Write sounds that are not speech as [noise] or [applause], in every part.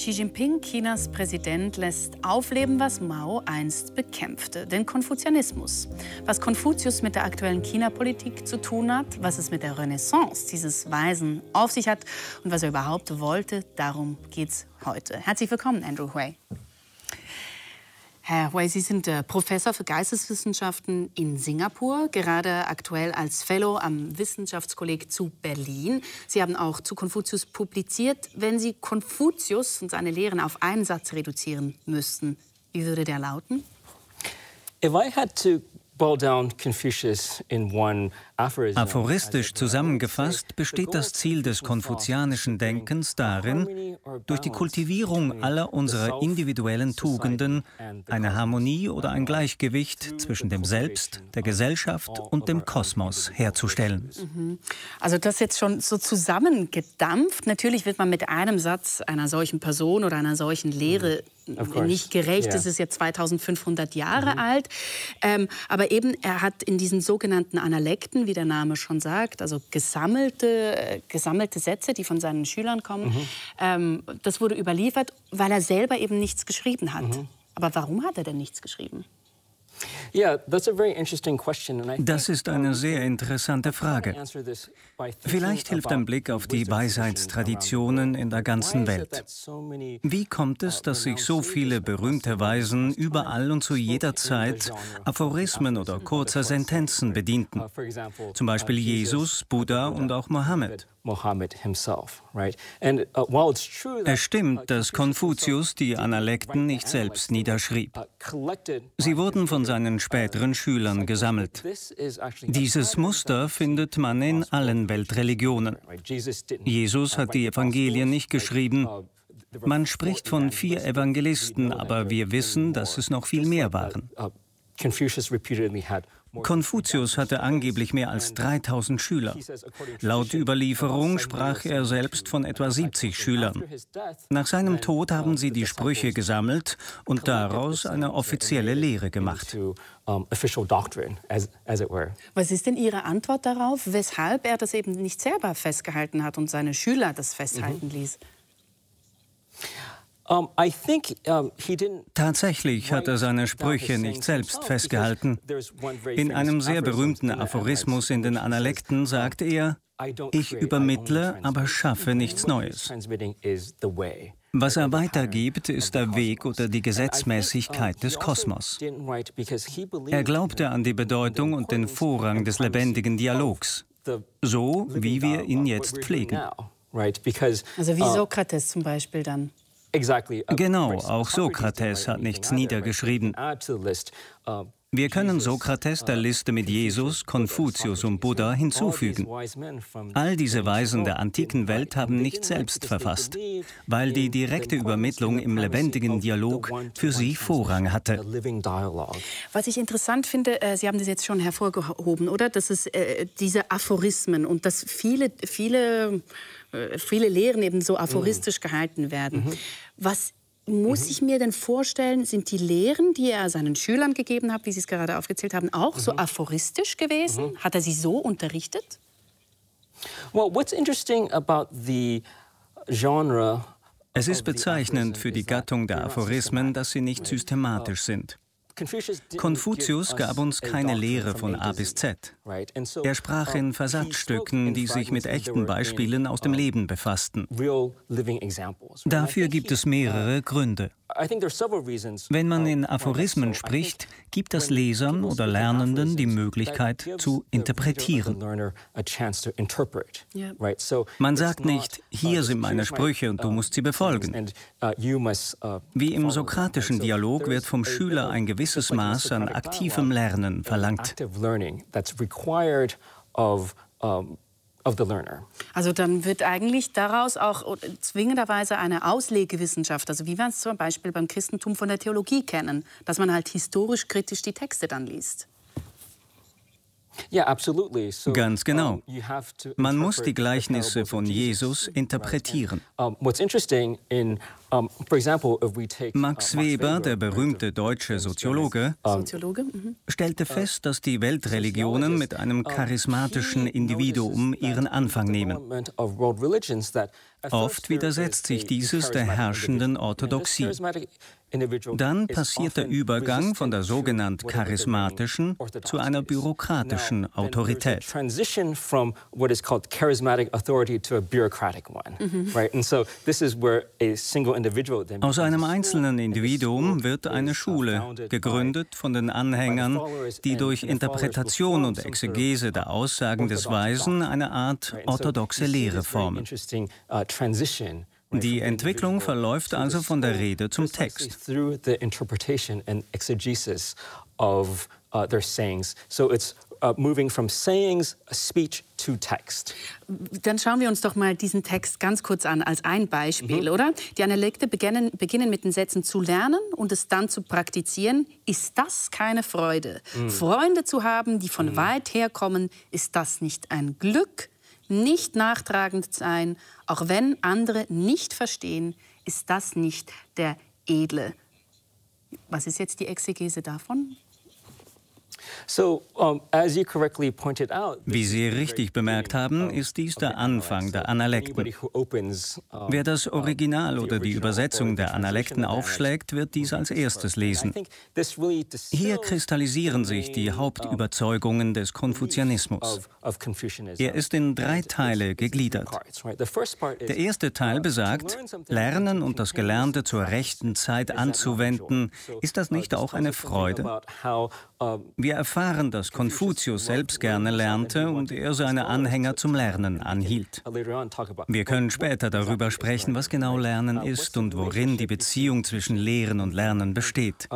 Xi Jinping, Chinas Präsident, lässt aufleben, was Mao einst bekämpfte, den Konfuzianismus. Was Konfuzius mit der aktuellen China-Politik zu tun hat, was es mit der Renaissance dieses Weisen auf sich hat und was er überhaupt wollte, darum geht's heute. Herzlich willkommen, Andrew Hui. Herr Hui, Sie sind äh, Professor für Geisteswissenschaften in Singapur, gerade aktuell als Fellow am Wissenschaftskolleg zu Berlin. Sie haben auch zu Konfuzius publiziert. Wenn Sie Konfuzius und seine Lehren auf einen Satz reduzieren müssten, wie würde der lauten? If I had to Aphoristisch zusammengefasst besteht das Ziel des konfuzianischen Denkens darin, durch die Kultivierung aller unserer individuellen Tugenden eine Harmonie oder ein Gleichgewicht zwischen dem Selbst, der Gesellschaft und dem Kosmos herzustellen. Mhm. Also das jetzt schon so zusammengedampft. Natürlich wird man mit einem Satz einer solchen Person oder einer solchen Lehre nicht gerecht. Yeah. Es ist jetzt 2500 Jahre mhm. alt. Ähm, aber eben, er hat in diesen sogenannten Analekten, wie der Name schon sagt, also gesammelte, gesammelte Sätze, die von seinen Schülern kommen, mhm. ähm, das wurde überliefert, weil er selber eben nichts geschrieben hat. Mhm. Aber warum hat er denn nichts geschrieben? Das ist eine sehr interessante Frage. Vielleicht hilft ein Blick auf die Weisheitstraditionen in der ganzen Welt. Wie kommt es, dass sich so viele berühmte Weisen überall und zu jeder Zeit Aphorismen oder kurzer Sentenzen bedienten? Zum Beispiel Jesus, Buddha und auch Mohammed. Uh, es stimmt, dass Konfuzius die Analekten nicht selbst niederschrieb. Uh, Sie wurden von seinen späteren Schülern gesammelt. Dieses Muster findet man in allen Weltreligionen. Jesus hat die Evangelien nicht geschrieben. Uh, man spricht von vier Evangelisten, aber wir wissen, dass es noch viel mehr waren. Konfuzius hatte angeblich mehr als 3000 Schüler. Laut Überlieferung sprach er selbst von etwa 70 Schülern. Nach seinem Tod haben sie die Sprüche gesammelt und daraus eine offizielle Lehre gemacht. Was ist denn Ihre Antwort darauf, weshalb er das eben nicht selber festgehalten hat und seine Schüler das festhalten mhm. Tatsächlich hat er seine Sprüche nicht selbst festgehalten. In einem sehr berühmten Aphorismus in den Analekten sagt er, ich übermittle, aber schaffe nichts Neues. Was er weitergibt, ist der Weg oder die Gesetzmäßigkeit des Kosmos. Er glaubte an die Bedeutung und den Vorrang des lebendigen Dialogs, so wie wir ihn jetzt pflegen. Also wie Sokrates zum Beispiel dann. Genau, auch Sokrates hat nichts niedergeschrieben. Wir können Sokrates der Liste mit Jesus, Konfuzius und Buddha hinzufügen. All diese Weisen der antiken Welt haben nicht selbst verfasst, weil die direkte Übermittlung im lebendigen Dialog für sie Vorrang hatte. Was ich interessant finde, äh, Sie haben das jetzt schon hervorgehoben, oder? Dass es äh, diese Aphorismen und dass viele, viele viele Lehren eben so aphoristisch mhm. gehalten werden. Mhm. Was muss mhm. ich mir denn vorstellen, sind die Lehren, die er seinen Schülern gegeben hat, wie Sie es gerade aufgezählt haben, auch so mhm. aphoristisch gewesen? Mhm. Hat er sie so unterrichtet? Well, what's interesting about the genre es ist bezeichnend für die Gattung der Aphorismen, dass sie nicht systematisch sind. Konfuzius gab uns keine Lehre von A bis Z. Er sprach in Versatzstücken, die sich mit echten Beispielen aus dem Leben befassten. Dafür gibt es mehrere Gründe. Wenn man in Aphorismen spricht, gibt das Lesern oder Lernenden die Möglichkeit zu interpretieren. Man sagt nicht, hier sind meine Sprüche und du musst sie befolgen. Wie im sokratischen Dialog wird vom Schüler ein gewisses Maß an aktivem Lernen verlangt. Also dann wird eigentlich daraus auch zwingenderweise eine Auslegewissenschaft, also wie wir es zum Beispiel beim Christentum von der Theologie kennen, dass man halt historisch kritisch die Texte dann liest. Ganz genau. Man muss die Gleichnisse von Jesus interpretieren. Max Weber, der berühmte deutsche Soziologe, mhm. stellte fest, dass die Weltreligionen mit einem charismatischen Individuum ihren Anfang nehmen. Oft widersetzt sich dieses der herrschenden Orthodoxie. Dann passiert der Übergang von der sogenannt charismatischen zu einer bürokratischen Autorität. Aus einem einzelnen Individuum wird eine Schule, gegründet von den Anhängern, die durch Interpretation und Exegese der Aussagen des Weisen eine Art orthodoxe Lehre formen. Die Entwicklung verläuft also von der Rede zum Text. Uh, moving from sayings, speech to text. Dann schauen wir uns doch mal diesen Text ganz kurz an als ein Beispiel, mhm. oder? Die Analekte beginnen, beginnen mit den Sätzen zu lernen und es dann zu praktizieren. Ist das keine Freude? Mhm. Freunde zu haben, die von mhm. weit her kommen, ist das nicht ein Glück? Nicht nachtragend sein, auch wenn andere nicht verstehen, ist das nicht der edle. Was ist jetzt die Exegese davon? Wie Sie richtig bemerkt haben, ist dies der Anfang der Analekten. Wer das Original oder die Übersetzung der Analekten aufschlägt, wird dies als erstes lesen. Hier kristallisieren sich die Hauptüberzeugungen des Konfuzianismus. Er ist in drei Teile gegliedert. Der erste Teil besagt, Lernen und das Gelernte zur rechten Zeit anzuwenden, ist das nicht auch eine Freude? Wir erfahren, dass Konfuzius selbst gerne lernte und er seine Anhänger zum Lernen anhielt. Wir können später darüber sprechen, was genau Lernen ist und worin die Beziehung zwischen Lehren und Lernen besteht.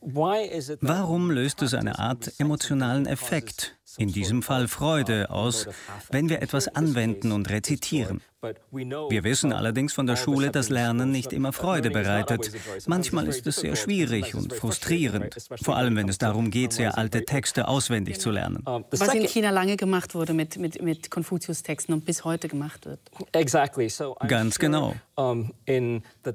Warum löst es eine Art emotionalen Effekt, in diesem Fall Freude, aus, wenn wir etwas anwenden und rezitieren? Wir wissen allerdings von der Schule, dass Lernen nicht immer Freude bereitet. Manchmal ist es sehr schwierig und frustrierend, vor allem wenn es darum geht, sehr alte Texte auswendig zu lernen. Was in China lange gemacht wurde mit, mit, mit Konfuzius-Texten und bis heute gemacht wird. Ganz genau.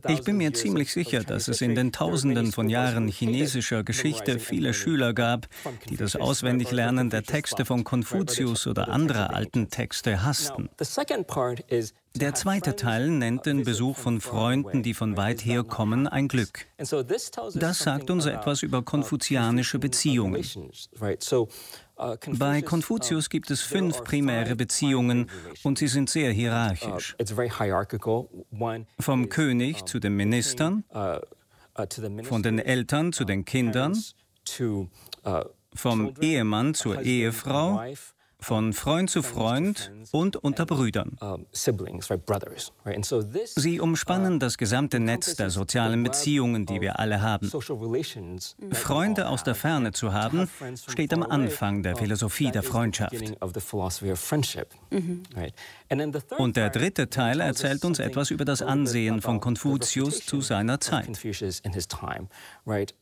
Ich bin mir ziemlich sicher, dass es in den Tausenden von Jahren chinesischer Geschichte viele Schüler gab, die das Auswendiglernen der Texte von Konfuzius oder anderer alten Texte hassten. Der zweite Teil nennt den Besuch von Freunden, die von weit her kommen, ein Glück. Das sagt uns etwas über konfuzianische Beziehungen. Bei Konfuzius gibt es fünf primäre Beziehungen und sie sind sehr hierarchisch. Vom König zu den Ministern, von den Eltern zu den Kindern, vom Ehemann zur Ehefrau, von Freund zu Freund und unter Brüdern. Sie umspannen das gesamte Netz der sozialen Beziehungen, die wir alle haben. Freunde aus der Ferne zu haben, steht am Anfang der Philosophie der Freundschaft. Mhm. Und der dritte Teil erzählt uns etwas über das Ansehen von Konfuzius zu seiner Zeit.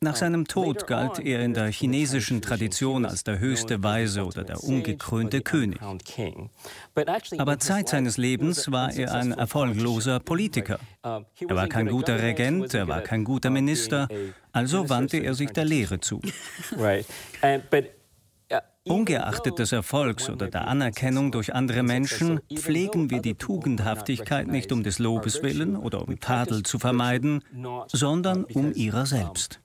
Nach seinem Tod galt er in der chinesischen Tradition als der höchste Weise oder der ungekrönte König. Aber Zeit seines Lebens war er ein erfolgloser Politiker. Er war kein guter Regent, er war kein guter Minister, also wandte er sich der Lehre zu. Ungeachtet des Erfolgs oder der Anerkennung durch andere Menschen pflegen wir die Tugendhaftigkeit nicht um des Lobes willen oder um Tadel zu vermeiden, sondern um ihrer selbst.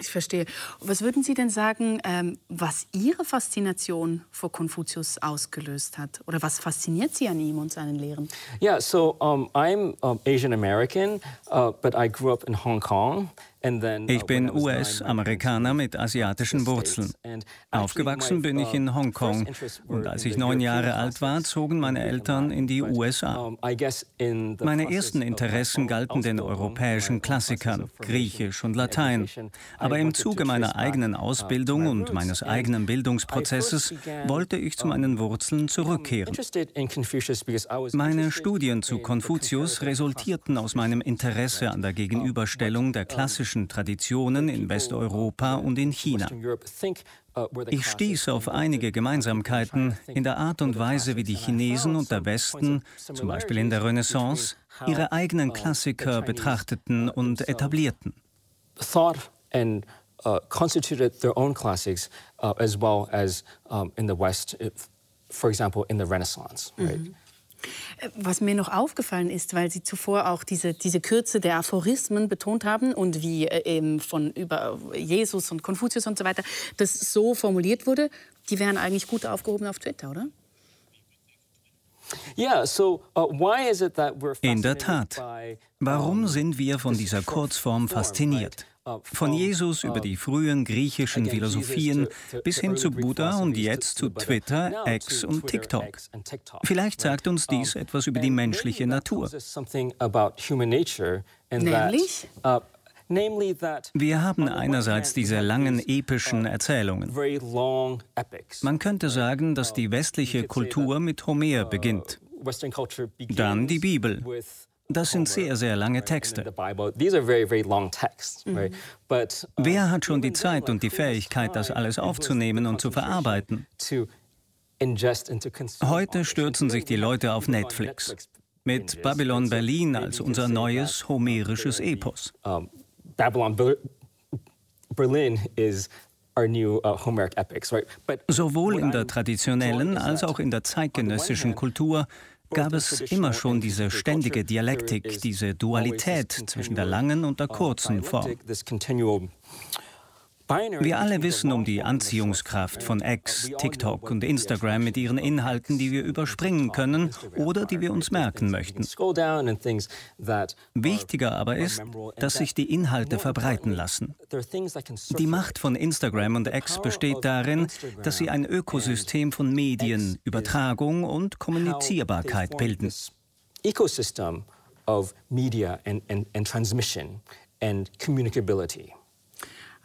Ich verstehe. Was würden Sie denn sagen, ähm, was Ihre Faszination vor Konfuzius ausgelöst hat? Oder was fasziniert Sie an ihm und seinen Lehren? Yeah, so um, I'm um, Asian American, uh, but I grew up in Hong Kong. Uh, ich bin US-Amerikaner mit asiatischen Wurzeln. Aufgewachsen bin ich in Hongkong und als ich neun Jahre alt war, zogen meine Eltern in die USA. Meine ersten Interessen galten den europäischen Klassikern, Griechisch und Latein. Aber im Zuge meiner eigenen uh, Ausbildung und meines eigenen Bildungsprozesses wollte ich zu meinen Wurzeln zurückkehren. Meine Studien zu Konfuzius resultierten aus meinem Interesse an der Gegenüberstellung der klassischen konfuzianischen Traditionen in Westeuropa und in China. Ich stieß auf einige Gemeinsamkeiten in der Art und Weise, wie die Chinesen und der Westen, zum Beispiel in der Renaissance, ihre eigenen Klassiker betrachteten und etablierten. and uh, constituted their own classics uh, as well as in the West, for example, in the Renaissance. Right? Was mir noch aufgefallen ist, weil Sie zuvor auch diese, diese Kürze der Aphorismen betont haben und wie äh, eben von über Jesus und Konfuzius und so weiter, das so formuliert wurde, die wären eigentlich gut aufgehoben auf Twitter, oder? Uh, In der Tat. Warum sind wir von dieser Kurzform fasziniert? Von Jesus über die frühen griechischen Philosophien bis hin zu Buddha und jetzt zu Twitter, X und TikTok. Vielleicht sagt uns dies etwas über die menschliche Natur. Nämlich? Wir haben einerseits diese langen epischen Erzählungen. Man könnte sagen, dass die westliche Kultur mit Homer beginnt. Dann die Bibel. Das sind sehr, sehr lange Texte. Mhm. Wer hat schon die Zeit und die Fähigkeit, das alles aufzunehmen und zu verarbeiten? Heute stürzen sich die Leute auf Netflix mit Babylon Berlin als unser neues homerisches Epos. Babylon Berlin is uh, Sowohl in der traditionellen als auch in der zeitgenössischen Kultur gab es immer schon diese ständige Dialektik, diese Dualität zwischen der langen und der kurzen Form. Wir alle wissen um die Anziehungskraft von X, TikTok und Instagram mit ihren Inhalten, die wir überspringen können oder die wir uns merken möchten. Wichtiger aber ist, dass sich die Inhalte verbreiten lassen. Die Macht von Instagram und X besteht darin, dass sie ein Ökosystem von Medien, Übertragung und Kommunizierbarkeit bilden. Ecosystem of media and, and, and transmission and communicability.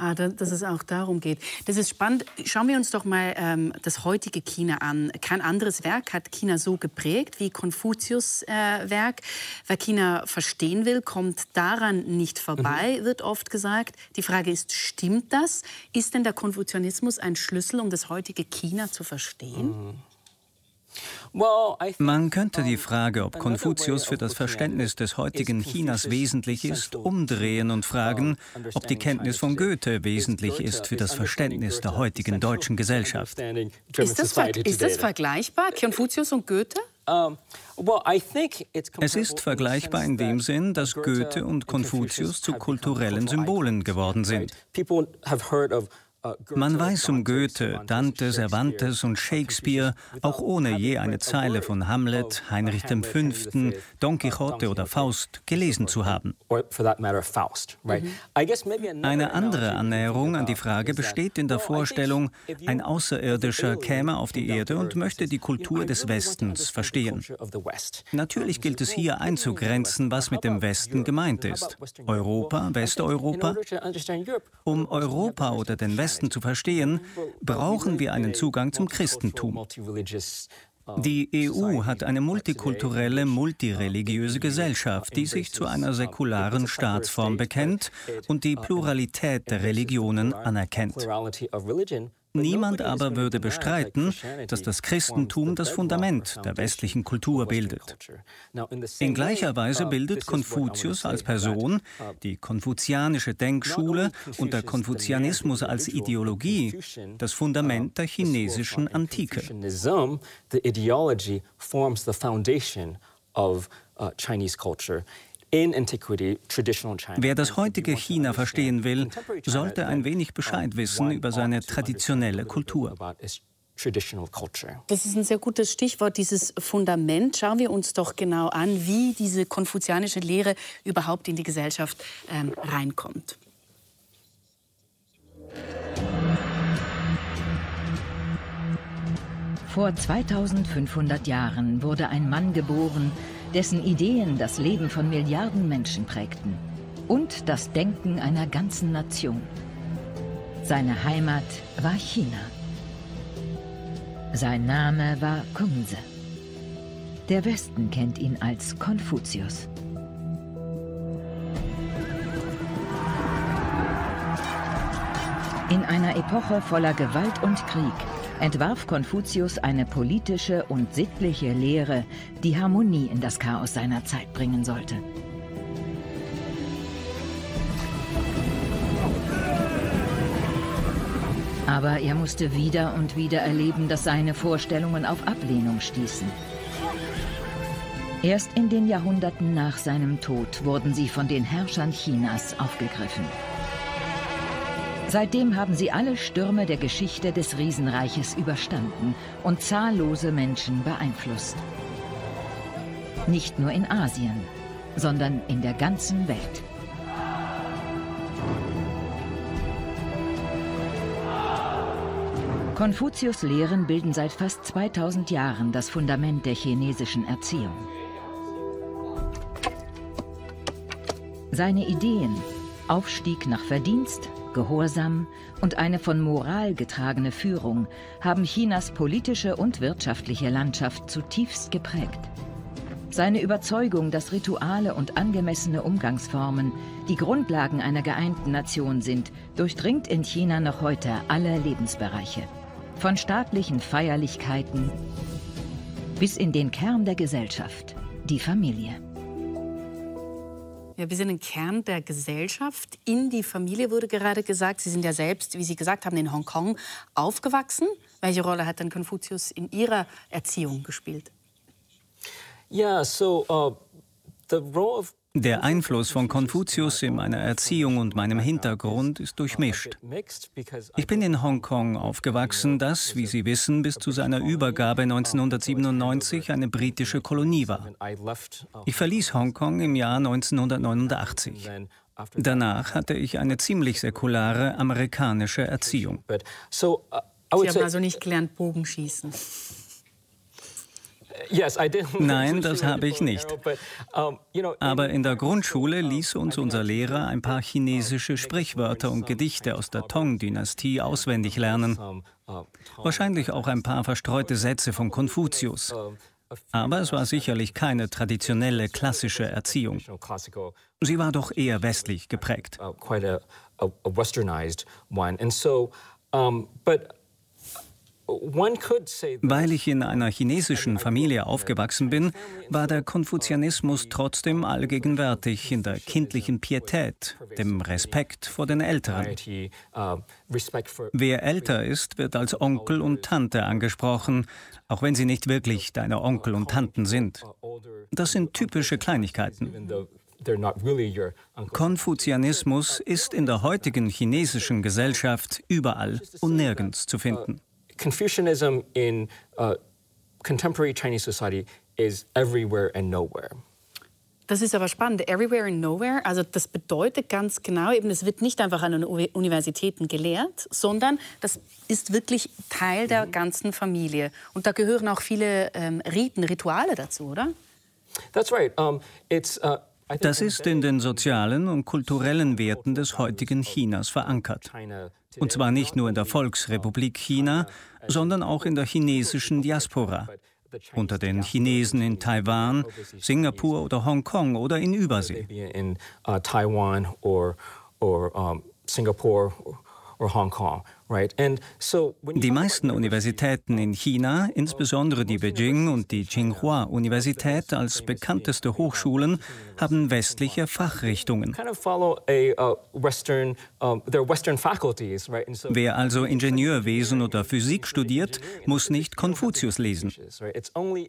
Ah, dass es auch darum geht. Das ist spannend. Schauen wir uns doch mal ähm, das heutige China an. Kein anderes Werk hat China so geprägt wie Konfuzius äh, Werk. Wer China verstehen will, kommt daran nicht vorbei, mhm. wird oft gesagt. Die Frage ist, stimmt das? Ist denn der Konfuzianismus ein Schlüssel, um das heutige China zu verstehen? Mhm. Man könnte die Frage, ob Konfuzius für das Verständnis des heutigen Chinas wesentlich ist, umdrehen und fragen, ob die Kenntnis von Goethe wesentlich ist für das Verständnis der heutigen deutschen Gesellschaft. Ist das, ist das vergleichbar, Konfuzius und Goethe? Es ist vergleichbar in dem Sinn, dass Goethe und Konfuzius zu kulturellen Symbolen geworden sind. Man weiß um Goethe, Dante, Cervantes und Shakespeare, auch ohne je eine Zeile von Hamlet, Heinrich V., Don Quixote oder Faust gelesen zu haben. Eine andere Annäherung an die Frage besteht in der Vorstellung, ein Außerirdischer käme auf die Erde und möchte die Kultur des Westens verstehen. Natürlich gilt es hier einzugrenzen, was mit dem Westen gemeint ist. Europa, Westeuropa. Um Europa oder den Westen Westen zu verstehen, brauchen wir einen Zugang zum Christentum. Die EU hat eine multikulturelle, multireligiöse Gesellschaft, die sich zu einer säkularen Staatsform bekennt und die Pluralität der Religionen anerkennt. Niemand aber würde bestreiten, dass das Christentum das Fundament der westlichen Kultur bildet. In gleicher Weise bildet Konfuzius als Person, die konfuzianische Denkschule und der Konfuzianismus als Ideologie das Fundament der chinesischen Antike. Chinese culture. Wer das heutige China verstehen will, sollte ein wenig Bescheid wissen über seine traditionelle Kultur. Das ist ein sehr gutes Stichwort, dieses Fundament. Schauen wir uns doch genau an, wie diese konfuzianische Lehre überhaupt in die Gesellschaft ähm, reinkommt. Vor 2500 Jahren wurde ein Mann geboren, dessen Ideen das Leben von Milliarden Menschen prägten und das Denken einer ganzen Nation. Seine Heimat war China. Sein Name war Kungse. Der Westen kennt ihn als Konfuzius. In einer Epoche voller Gewalt und Krieg entwarf Konfuzius eine politische und sittliche Lehre, die Harmonie in das Chaos seiner Zeit bringen sollte. Aber er musste wieder und wieder erleben, dass seine Vorstellungen auf Ablehnung stießen. Erst in den Jahrhunderten nach seinem Tod wurden sie von den Herrschern Chinas aufgegriffen. Seitdem haben sie alle Stürme der Geschichte des Riesenreiches überstanden und zahllose Menschen beeinflusst. Nicht nur in Asien, sondern in der ganzen Welt. Konfuzius Lehren bilden seit fast 2000 Jahren das Fundament der chinesischen Erziehung. Seine Ideen, Aufstieg nach Verdienst, Gehorsam und eine von Moral getragene Führung haben Chinas politische und wirtschaftliche Landschaft zutiefst geprägt. Seine Überzeugung, dass Rituale und angemessene Umgangsformen die Grundlagen einer geeinten Nation sind, durchdringt in China noch heute alle Lebensbereiche. Von staatlichen Feierlichkeiten bis in den Kern der Gesellschaft, die Familie. Ja, wir sind ein Kern der Gesellschaft. In die Familie wurde gerade gesagt. Sie sind ja selbst, wie Sie gesagt haben, in Hongkong aufgewachsen. Welche Rolle hat denn Konfuzius in Ihrer Erziehung gespielt? Ja, so uh, the role of der Einfluss von Konfuzius in meiner Erziehung und meinem Hintergrund ist durchmischt. Ich bin in Hongkong aufgewachsen, das, wie Sie wissen, bis zu seiner Übergabe 1997 eine britische Kolonie war. Ich verließ Hongkong im Jahr 1989. Danach hatte ich eine ziemlich säkulare amerikanische Erziehung. Sie haben also nicht gelernt Bogenschießen. [laughs] Nein, das habe ich nicht. Aber in der Grundschule ließ uns unser Lehrer ein paar chinesische Sprichwörter und Gedichte aus der Tong-Dynastie auswendig lernen. Uh, Wahrscheinlich auch ein paar verstreute Sätze von Konfuzius. Aber es war sicherlich keine traditionelle klassische Erziehung. Sie war doch eher westlich geprägt. Uh, weil ich in einer chinesischen Familie aufgewachsen bin, war der Konfuzianismus trotzdem allgegenwärtig in der kindlichen Pietät, dem Respekt vor den Älteren. Wer älter ist, wird als Onkel und Tante angesprochen, auch wenn sie nicht wirklich deine Onkel und Tanten sind. Das sind typische Kleinigkeiten. Konfuzianismus ist in der heutigen chinesischen Gesellschaft überall und nirgends zu finden. Confucianism in uh, contemporary Chinese society is everywhere and nowhere. Das ist aber spannend. Everywhere and nowhere. Also das bedeutet ganz genau, eben es wird nicht einfach an den Universitäten gelehrt, sondern das ist wirklich Teil der mhm. ganzen Familie. Und da gehören auch viele ähm, Riten, Rituale dazu, oder? That's right. Um, it's, uh das ist in den sozialen und kulturellen Werten des heutigen Chinas verankert. Und zwar nicht nur in der Volksrepublik China, sondern auch in der chinesischen Diaspora. Unter den Chinesen in Taiwan, Singapur oder Hongkong oder in Übersee. Uh, Taiwan or, or. Die meisten Universitäten in China, insbesondere die Beijing und die Tsinghua-Universität als bekannteste Hochschulen, haben westliche Fachrichtungen. Wer also Ingenieurwesen oder Physik studiert, muss nicht Konfuzius lesen.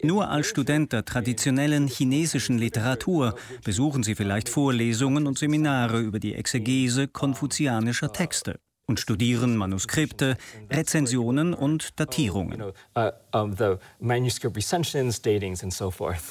Nur als Student der traditionellen chinesischen Literatur besuchen sie vielleicht Vorlesungen und Seminare über die Exegese konfuzianischer Texte und studieren Manuskripte, Rezensionen und Datierungen. Uh,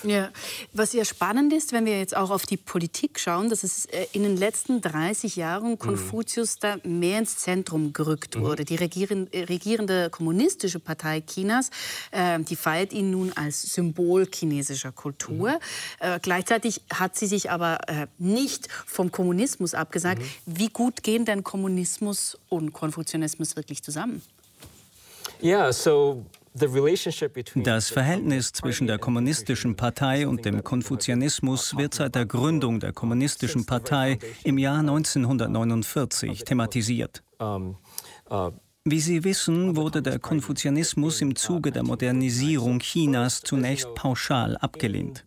ja. Was ja spannend ist, wenn wir jetzt auch auf die Politik schauen, dass es äh, in den letzten 30 Jahren mhm. Konfuzius da mehr ins Zentrum gerückt mhm. wurde. Die äh, regierende kommunistische Partei Chinas, äh, die feiert ihn nun als Symbol chinesischer Kultur. Mhm. gleichzeitig hat sie sich aber nicht vom Kommunismus abgesagt. Wie gut gehen denn Kommunismus und Konfuzianismus wirklich zusammen? Ja, so das Verhältnis zwischen der Kommunistischen Partei und dem Konfuzianismus wird seit der Gründung der Kommunistischen Partei im Jahr 1949 thematisiert. uh, wie Sie wissen, wurde der Konfuzianismus im Zuge der Modernisierung Chinas zunächst pauschal abgelehnt.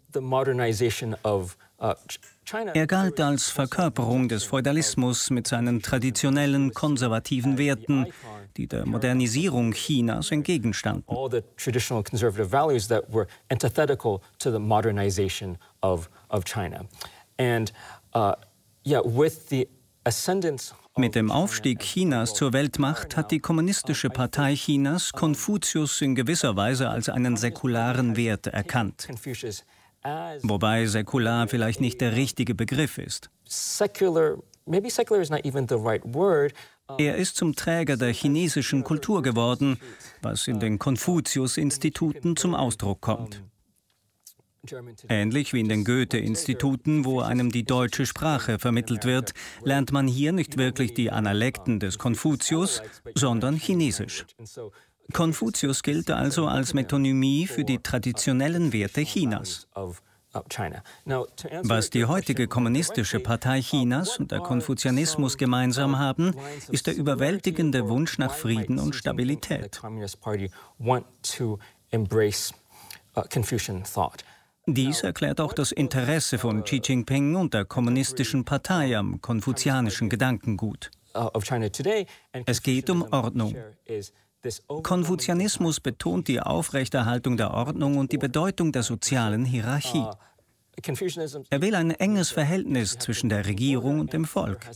Er galt als Verkörperung des Feudalismus mit seinen traditionellen konservativen Werten, die der Modernisierung Chinas entgegenstanden. Mit dem Aufstieg Chinas zur Weltmacht hat die Kommunistische Partei Chinas Konfuzius in gewisser Weise als einen säkularen Wert erkannt. Wobei säkular vielleicht nicht der richtige Begriff ist. Er ist zum Träger der chinesischen Kultur geworden, was in den Konfuzius-Instituten zum Ausdruck kommt. Ähnlich wie in den Goethe-Instituten, wo einem die deutsche Sprache vermittelt wird, lernt man hier nicht wirklich die Analekten des Konfuzius, sondern Chinesisch. Konfuzius gilt also als Metonymie für die traditionellen Werte Chinas. Was die heutige Kommunistische Partei Chinas und der Konfuzianismus gemeinsam haben, ist der überwältigende Wunsch nach Frieden und Stabilität. Dies erklärt auch das Interesse von Xi Jinping und der Kommunistischen Partei am konfuzianischen Gedankengut. Es geht um Ordnung. Konfuzianismus betont die Aufrechterhaltung der Ordnung und die Bedeutung der sozialen Hierarchie. Er will ein enges Verhältnis zwischen der Regierung und dem Volk.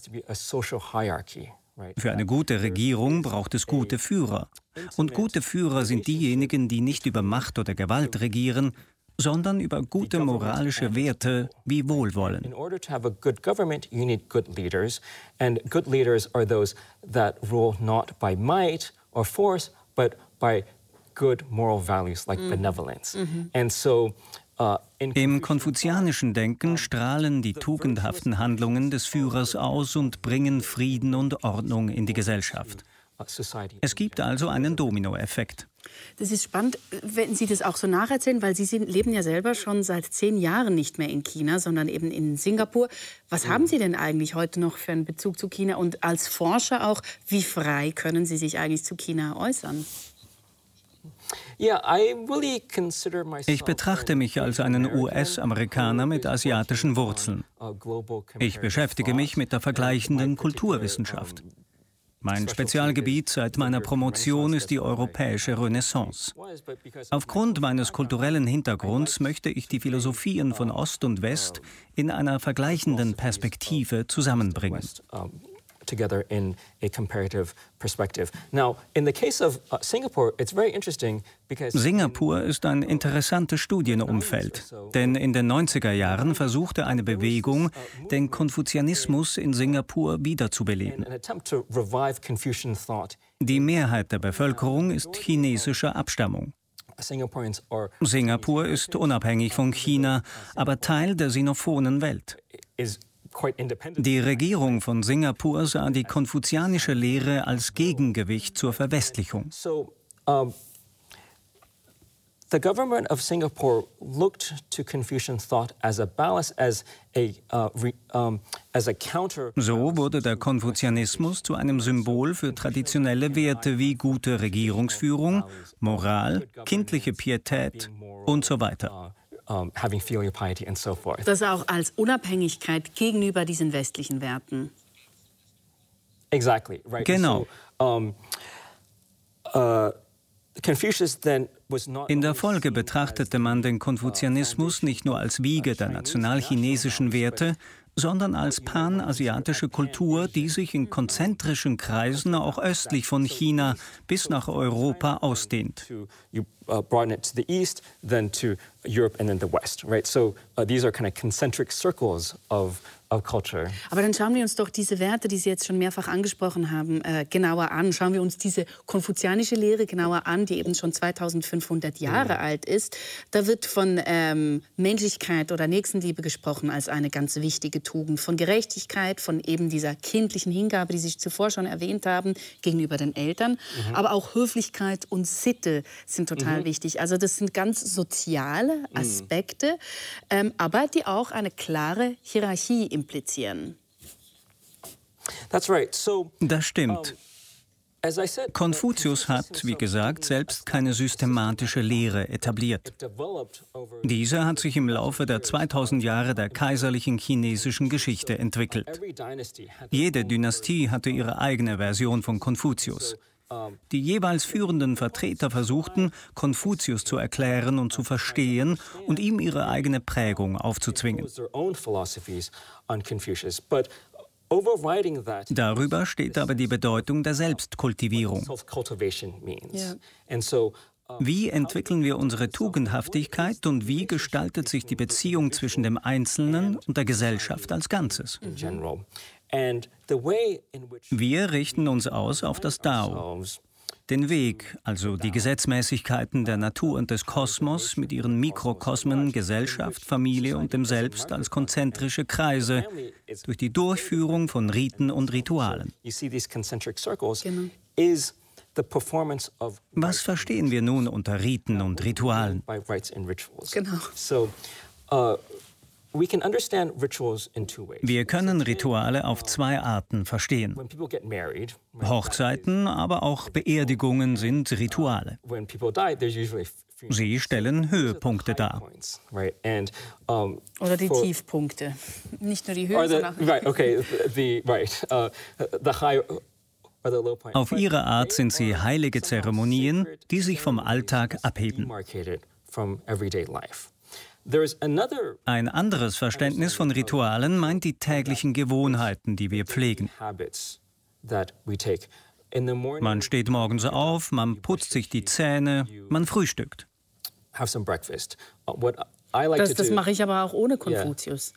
Für eine gute Regierung braucht es gute Führer. Und gute Führer sind diejenigen, die nicht über Macht oder Gewalt regieren, sondern über gute moralische Werte wie Wohlwollen. Or force, but by good moral values like mm. benevolence. Mm -hmm. And so uh, im konfuzianischen Denken strahlen die tugendhaften Handlungen des Führers aus und bringen Frieden und Ordnung in die Gesellschaft. Es gibt also einen Dominoeffekt. Das ist spannend, wenn Sie das auch so nacherzählen, weil Sie sind, leben ja selber schon seit zehn Jahren nicht mehr in China, sondern eben in Singapur. Was haben Sie denn eigentlich heute noch für einen Bezug zu China? Und als Forscher auch, wie frei können Sie sich eigentlich zu China äußern? Ich betrachte mich als einen US-Amerikaner mit asiatischen Wurzeln. Ich beschäftige mich mit der vergleichenden Kulturwissenschaft. Mein Spezialgebiet seit meiner Promotion ist die europäische Renaissance. Aufgrund meines kulturellen Hintergrunds möchte ich die Philosophien von Ost und West in einer vergleichende Perspektive zusammenbringen together in a comparative perspective. Now, in the case of uh, Singapore, it's very interesting because Singapur ist ein interessantes Studienumfeld, denn in den 90er Jahren versuchte eine Bewegung, den Konfuzianismus in Singapur wiederzubeleben. Die Mehrheit der Bevölkerung ist chinesischer Abstammung. Singapur ist unabhängig von China, aber Teil der sinophonen Welt. Die Regierung von Singapur sah die konfuzianische Lehre als Gegengewicht zur Verwestlichung. Uh. So wurde der Konfuzianismus zu einem Symbol für traditionelle Werte wie gute Regierungsführung, Moral, kindliche Pietät und so weiter um, having filial piety and so forth. Das auch als Unabhängigkeit gegenüber diesen westlichen Werten. Exactly, right. Genau. So, um, uh, in der Folge betrachtete man den Konfuzianismus nicht nur als Wiege der nationalchinesischen Werte, sondern als panasiatische Kultur, die sich in konzentrischen Kreisen auch östlich von China bis nach Europa ausdehnt. Europe and then the west, right? So uh, these are kind of concentric circles of aber dann schauen wir uns doch diese Werte, die Sie jetzt schon mehrfach angesprochen haben, äh, genauer an. Schauen wir uns diese konfuzianische Lehre genauer an, die eben schon 2500 Jahre mhm. alt ist. Da wird von ähm, Menschlichkeit oder Nächstenliebe gesprochen als eine ganz wichtige Tugend, von Gerechtigkeit, von eben dieser kindlichen Hingabe, die Sie zuvor schon erwähnt haben, gegenüber den Eltern. Mhm. Aber auch Höflichkeit und Sitte sind total mhm. wichtig. Also das sind ganz soziale mhm. Aspekte, ähm, aber die auch eine klare Hierarchie im implizieren. Das stimmt. Konfuzius hat, wie gesagt, selbst keine systematische Lehre etabliert. Diese hat sich im Laufe der 2000 Jahre der kaiserlichen chinesischen Geschichte entwickelt. Jede Dynastie hatte ihre eigene Version von Konfuzius. Die jeweils führenden Vertreter versuchten, Konfuzius zu erklären und zu verstehen und ihm ihre eigene Prägung aufzuzwingen. Darüber steht aber die Bedeutung der Selbstkultivierung. Wie entwickeln wir unsere Tugendhaftigkeit und wie gestaltet sich die Beziehung zwischen dem Einzelnen und der Gesellschaft als Ganzes? Wir richten uns aus auf das Dao, den Weg, also die Gesetzmäßigkeiten der Natur und des Kosmos mit ihren Mikrokosmen Gesellschaft, Familie und dem Selbst als konzentrische Kreise durch die Durchführung von Riten und Ritualen. Genau. Was verstehen wir nun unter Riten und Ritualen? Genau. Wir können Rituale auf zwei Arten verstehen. Hochzeiten, aber auch Beerdigungen sind Rituale. Sie stellen Höhepunkte dar. Oder die Tiefpunkte. Nicht nur die Höhe, sondern uh, Auf ihre Art sind sie heilige Zeremonien, die sich vom Alltag abheben. Ein anderes Verständnis von Ritualen meint die täglichen Gewohnheiten, die wir pflegen. Man steht morgens auf, man putzt sich die Zähne, man frühstückt. Uh, das, das mache ich aber auch ohne Konfuzius.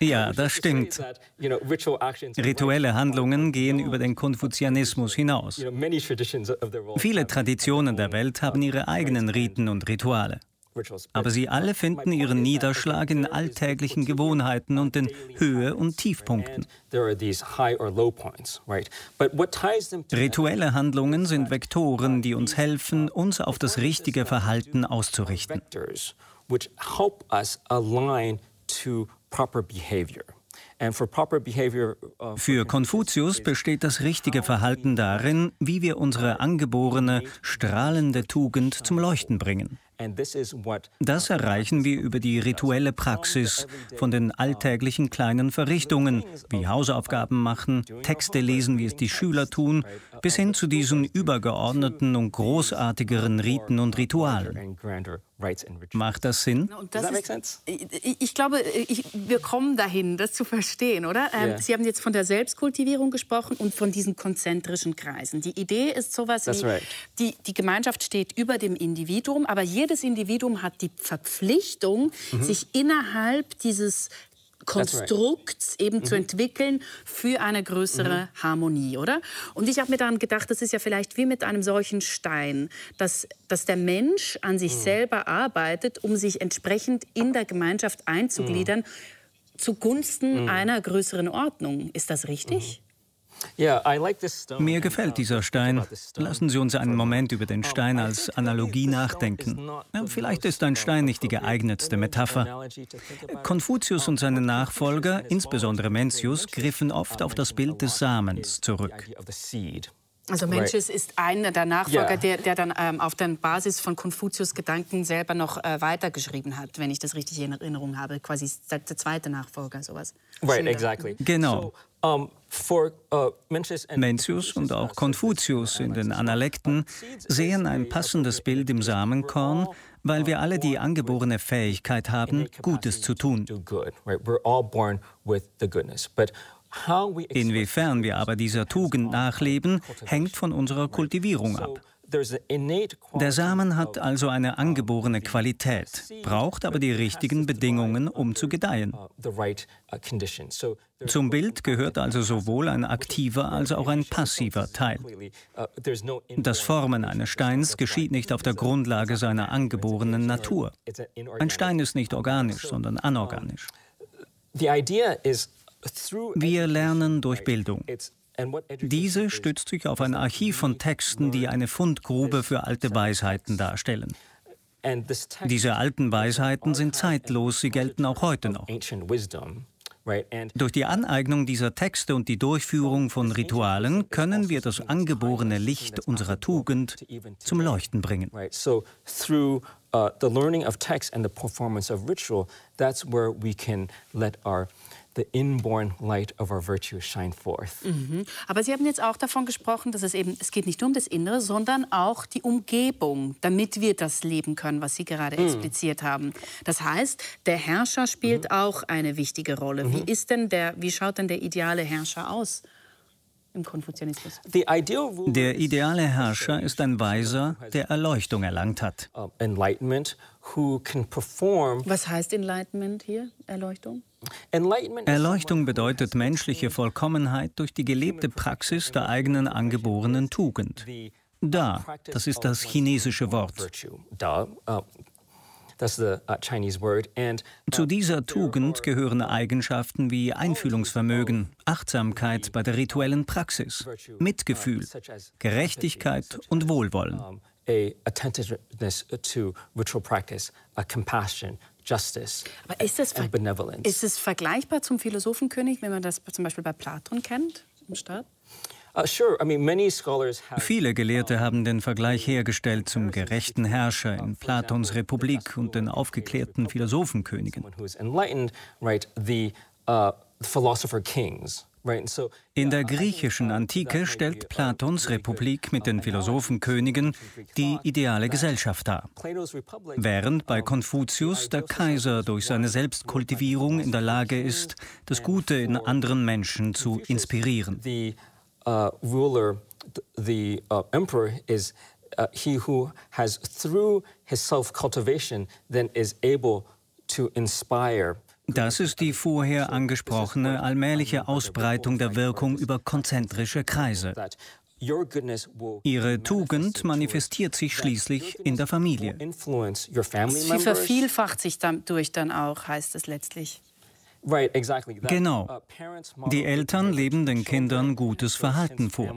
Ja, das stimmt. Rituelle Handlungen gehen über den Konfuzianismus hinaus. Viele Traditionen der Welt haben ihre eigenen Riten und Rituale. Aber sie alle finden ihren Niederschlag in alltäglichen Gewohnheiten und den Höhe- und Tiefpunkten. Rituelle Handlungen sind Vektoren, die uns helfen, uns auf das richtige Verhalten auszurichten. Uh, Für Konfuzius besteht das richtige Verhalten darin, wie wir unsere angeborene, strahlende Tugend zum Leuchten bringen. Das erreichen wir über die rituelle Praxis, von den alltäglichen kleinen Verrichtungen wie Hausaufgaben machen, Texte lesen, wie es die Schüler tun, bis hin zu diesen übergeordneten und großartigeren Riten und Ritualen. Macht das Sinn? Das ist, ich glaube, ich, wir kommen dahin, das zu verstehen, oder? Ähm, yeah. Sie haben jetzt von der Selbstkultivierung gesprochen und von diesen konzentrischen Kreisen. Die Idee ist sowas That's wie, right. die, die Gemeinschaft steht über dem Individuum, aber jedes Individuum hat die Verpflichtung, mhm. sich innerhalb dieses Konstrukts right. eben mhm. zu entwickeln für eine größere mhm. Harmonie, oder? Und ich habe mir dann gedacht, das ist ja vielleicht wie mit einem solchen Stein, dass, dass der Mensch an sich mhm. selber arbeitet, um sich entsprechend in der Gemeinschaft einzugliedern, mhm. zugunsten mhm. einer größeren Ordnung. Ist das richtig? Mir gefällt dieser Stein. Lassen Sie uns einen Moment über den Stein als Analogie nachdenken. Vielleicht ist ein Stein nicht die geeignetste Metapher. Konfuzius und seine Nachfolger, insbesondere Mencius, griffen oft auf das Bild des Samens zurück. Also Mencius ist einer der Nachfolger, der, der dann ähm, auf der Basis von Konfuzius Gedanken selber noch äh, weitergeschrieben hat, wenn ich das richtig in Erinnerung habe. Quasi der, der zweite Nachfolger, sowas. Right, exactly. Genau. Uh, Mencius und auch Konfuzius in den Analekten sehen ein passendes Bild im Samenkorn, weil wir alle die angeborene Fähigkeit haben, Gutes zu tun. Inwiefern wir aber dieser Tugend nachleben, hängt von unserer Kultivierung ab. Der Samen hat also eine angeborene Qualität, braucht aber die richtigen Bedingungen, um zu gedeihen. Zum Bild gehört also sowohl ein aktiver als auch ein passiver Teil. Das Formen eines Steins geschieht nicht auf der Grundlage seiner angeborenen Natur. Ein Stein ist nicht organisch, sondern anorganisch. Wir lernen durch Bildung. Diese stützt sich auf ein Archiv von Texten, die eine Fundgrube für alte Weisheiten darstellen. Diese alten Weisheiten sind zeitlos, sie gelten auch heute noch. Durch die Aneignung dieser Texte und die Durchführung von Ritualen können wir das angeborene Licht unserer Tugend zum Leuchten bringen. Uh, the learning of text and the performance of ritual, that's where we can let our the inborn light of our virtue shine forth. Mhm. Aber Sie haben jetzt auch davon gesprochen, dass es eben, es geht nicht nur um das Innere, sondern auch die Umgebung, damit wir das leben können, was Sie gerade mhm. expliziert haben. Das heißt, der Herrscher spielt mhm. auch eine wichtige Rolle. Wie mhm. ist denn der, wie schaut denn der ideale Herrscher aus? Im Konfuzianismus. Der ideale Herrscher ist ein Weiser, der Erleuchtung erlangt hat. Was heißt Enlightenment hier, Erleuchtung? Erleuchtung bedeutet menschliche Vollkommenheit durch die gelebte Praxis der eigenen angeborenen Tugend. Da, das ist das chinesische Wort. Uh, Zu dieser Tugend gehören Eigenschaften wie Einfühlungsvermögen, Achtsamkeit bei der rituellen Praxis, Mitgefühl, Gerechtigkeit und Wohlwollen. A attentiveness to ritual practice, a compassion, Justice Aber ist das, benevolence. ist es vergleichbar zum Philosophenkönig, wenn man das zum Beispiel bei Platon kennt im Staat? Uh, Viele Gelehrte haben den Vergleich hergestellt zum gerechten Herrscher in Platons Republik und den aufgeklärten Philosophenkönigen. In der griechischen Antike stellt Platons Republik mit den Philosophenkönigen die ideale Gesellschaft dar, während bei Konfuzius der Kaiser durch seine Selbstkultivierung in der Lage ist, das Gute in anderen Menschen zu inspirieren. Uh, the uh, emperor is uh, he who has through his self-cultivation then is able to inspire das ist die vorher angesprochene allmähliche Ausbreitung der Wirkung über konzentrische Kreise. Ihre Tugend manifestiert sich schließlich in der Familie. Sie vervielfacht sich dadurch dann auch, heißt es letztlich. Genau. Uh, die Eltern leben den Kindern gutes Verhalten vor.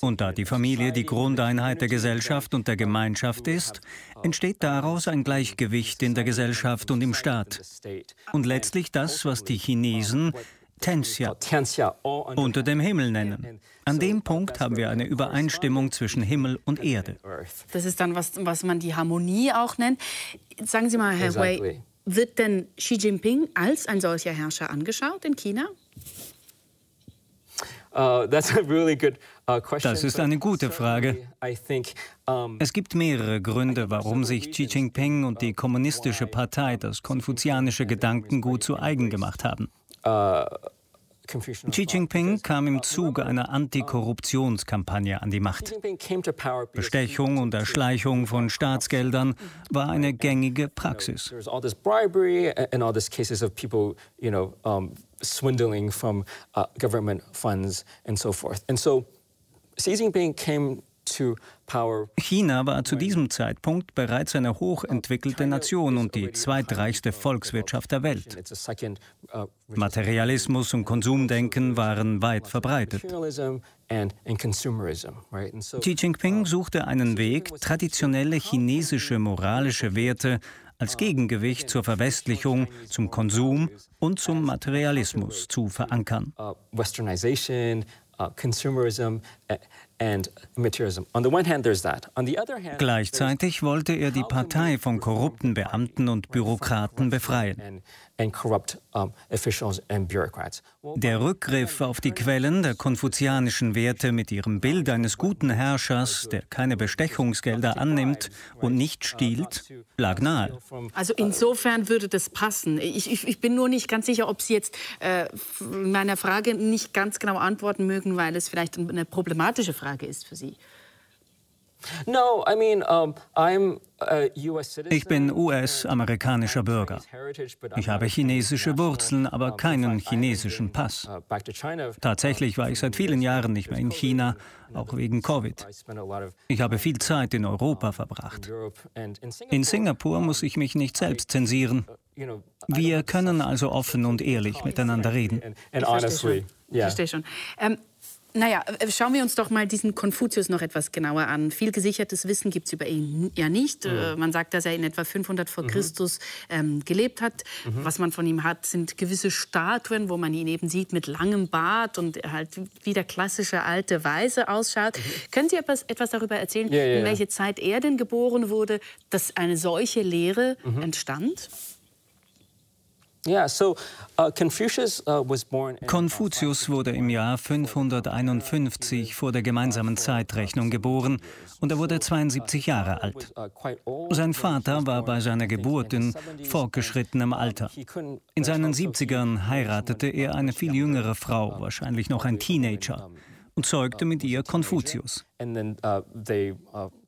Und da die Familie die Grundeinheit der Gesellschaft und der Gemeinschaft ist, entsteht daraus ein Gleichgewicht in der Gesellschaft und im Staat. Und letztlich das, was die Chinesen Tensia unter dem Himmel nennen. An dem Punkt haben wir eine Übereinstimmung zwischen Himmel und Erde. Das ist dann, was, was man die Harmonie auch nennt. Sagen Sie mal, Herr Wei, wird denn Xi Jinping als ein solcher Herrscher angeschaut in China? Uh, uh, das ist eine gute Frage. Es gibt mehrere Gründe, warum sich Xi Jinping und die Kommunistische Partei das konfuzianische Gedankengut zu eigen gemacht haben. Uh, Xi Jinping kam im Zuge einer Antikorruptionskampagne an die Macht. Bestechung und Erschleichung von Staatsgeldern war eine gängige Praxis. swindling from uh, government funds and so forth. And so Xi Jinping came China war zu diesem Zeitpunkt bereits eine hochentwickelte Nation und die zweitreichste Volkswirtschaft der Welt. Uh, Materialismus und Konsumdenken waren weit verbreitet. Xi Jinping suchte einen Weg, traditionelle chinesische moralische Werte als Gegengewicht zur Verwestlichung, zum Konsum und zum Materialismus zu verankern. Gleichzeitig wollte er die Partei von korrupten Beamten und Bürokraten befreien. Der Rückgriff auf die Quellen der konfuzianischen Werte mit ihrem Bild eines guten Herrschers, der keine Bestechungsgelder annimmt und nicht stiehlt, lag nahe. Also insofern würde das passen. Ich, ich, ich bin nur nicht ganz sicher, ob Sie jetzt äh, meiner Frage nicht ganz genau antworten mögen, weil es vielleicht eine problematische Frage ist für Sie. Ich bin US-amerikanischer Bürger. Ich habe chinesische Wurzeln, aber keinen chinesischen Pass. Uh, Tatsächlich war ich seit vielen Jahren nicht mehr in China, auch wegen Covid. Ich habe viel Zeit in Europa verbracht. In Singapur muss ich mich nicht selbst zensieren. Uh, Wir können also offen und ehrlich miteinander reden. Ich verstehe schon. Ich verstehe schon. Ähm, Naja, äh, schauen wir uns doch mal diesen Konfuzius noch etwas genauer an. Viel gesichertes Wissen gibt es über ihn ja nicht. Mhm. Man sagt, dass er in etwa 500 vor mhm. Christus ähm, gelebt hat. Mhm. Was man von ihm hat, sind gewisse Statuen, wo man ihn eben sieht mit langem Bart und halt wie der klassische alte Weise ausschaut. Mhm. Können Sie etwas, etwas darüber erzählen, ja, ja, in welche Zeit er denn geboren wurde, dass eine solche Lehre mhm. entstand? Uh, uh, Konfuzius wurde im Jahr 551 vor der gemeinsamen Zeitrechnung geboren und er wurde 72 Jahre alt. Sein Vater war bei seiner Geburt in fortgeschrittenem Alter. In seinen 70ern heiratete er eine viel jüngere Frau, wahrscheinlich noch ein Teenager und zeugte mit ihr Konfuzius.